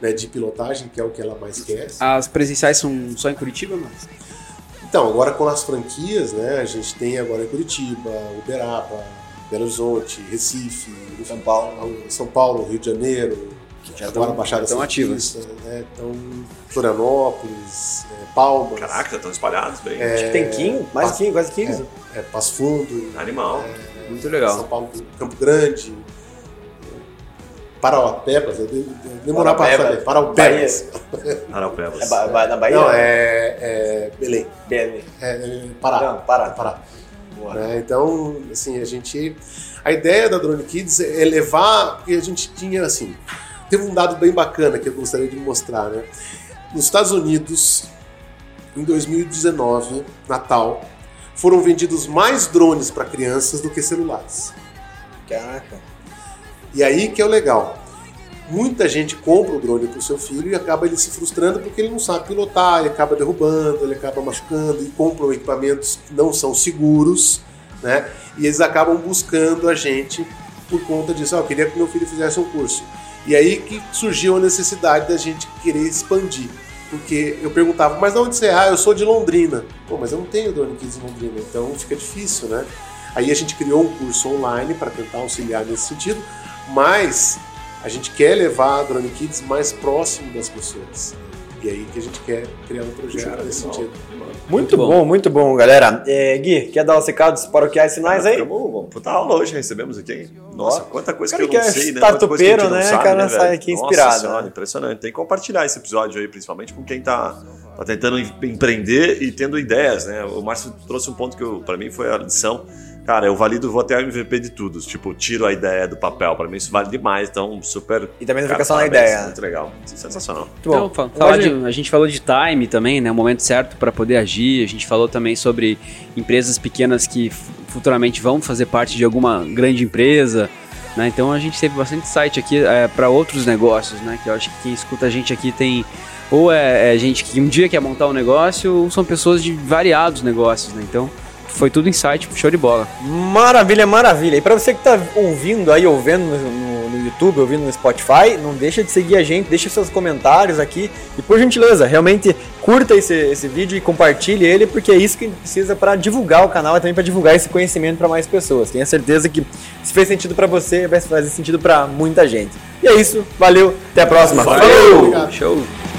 né, de pilotagem, que é o que ela mais quer. As presenciais são só em Curitiba, mas? Então, agora com as franquias, né, a gente tem agora em Curitiba, Uberaba, Belo Horizonte, Recife, São Paulo, São Paulo, Rio de Janeiro, já agora Baixada estão ativas. Né, então, Florianópolis, é, Palmas. Caraca, estão espalhados bem. É, Acho que tem 15, mais de 15, quase 15. É, é Passo Fundo. Animal. É, muito legal. São Paulo, Campo Grande, Parauapebas, demorar para saber. Parauapebas. Parauapebas. É, ba na Bahia? Não, é, é Belém. Belém. É, é Pará. Não, Pará. Pará. É, então, assim, a gente... A ideia da Drone Kids é levar... Porque a gente tinha, assim... Teve um dado bem bacana que eu gostaria de mostrar, né? Nos Estados Unidos, em 2019, Natal, foram vendidos mais drones para crianças do que celulares. Caraca. E aí que é o legal. Muita gente compra o drone para o seu filho e acaba ele se frustrando porque ele não sabe pilotar, ele acaba derrubando, ele acaba machucando e compram equipamentos que não são seguros, né? E eles acabam buscando a gente por conta disso. Ah, eu queria que meu filho fizesse um curso. E aí que surgiu a necessidade da gente querer expandir. Porque eu perguntava, mas de onde você é? Ah, eu sou de Londrina. Pô, mas eu não tenho Drone Kids em Londrina, então fica difícil, né? Aí a gente criou um curso online para tentar auxiliar nesse sentido, mas a gente quer levar a Drone Kids mais próximo das pessoas. E aí que a gente quer criar um projeto nesse sentido. Muito, muito bom. bom. muito bom, galera. É, Gui, quer dar os recados paroquiais sinais aí? Vamos, vamos puta aula hoje, recebemos aqui. Nossa, quanta coisa que eu não é sei, né? Startupeiro, né? O cara né, sai aqui inspirado. Nossa senhora, né? impressionante. Tem que compartilhar esse episódio aí, principalmente com quem tá, tá tentando empreender e tendo ideias, né? O Márcio trouxe um ponto que para mim foi a lição Cara, eu valido, vou até o MVP de tudo. Tipo, tiro a ideia do papel. Para mim isso vale demais. Então, super. E também não fica só na ideia. Muito legal. Sensacional. Muito bom. Então, falar de, a gente falou de time também, né? O momento certo para poder agir. A gente falou também sobre empresas pequenas que futuramente vão fazer parte de alguma grande empresa. Né? Então a gente teve bastante site aqui é, para outros negócios, né? Que eu acho que quem escuta a gente aqui tem ou é, é, gente que um dia quer montar um negócio, ou são pessoas de variados negócios, né? Então foi tudo em site, show de bola. Maravilha, maravilha. E para você que está ouvindo aí, ouvindo no, no, no, YouTube, ouvindo no Spotify, não deixa de seguir a gente, deixa seus comentários aqui e por gentileza, realmente curta esse, esse vídeo e compartilhe ele, porque é isso que a gente precisa para divulgar o canal e também para divulgar esse conhecimento para mais pessoas. Tenha certeza que se fez sentido para você, vai fazer sentido para muita gente. E é isso, valeu, até a próxima. Valeu, Valeu. Show!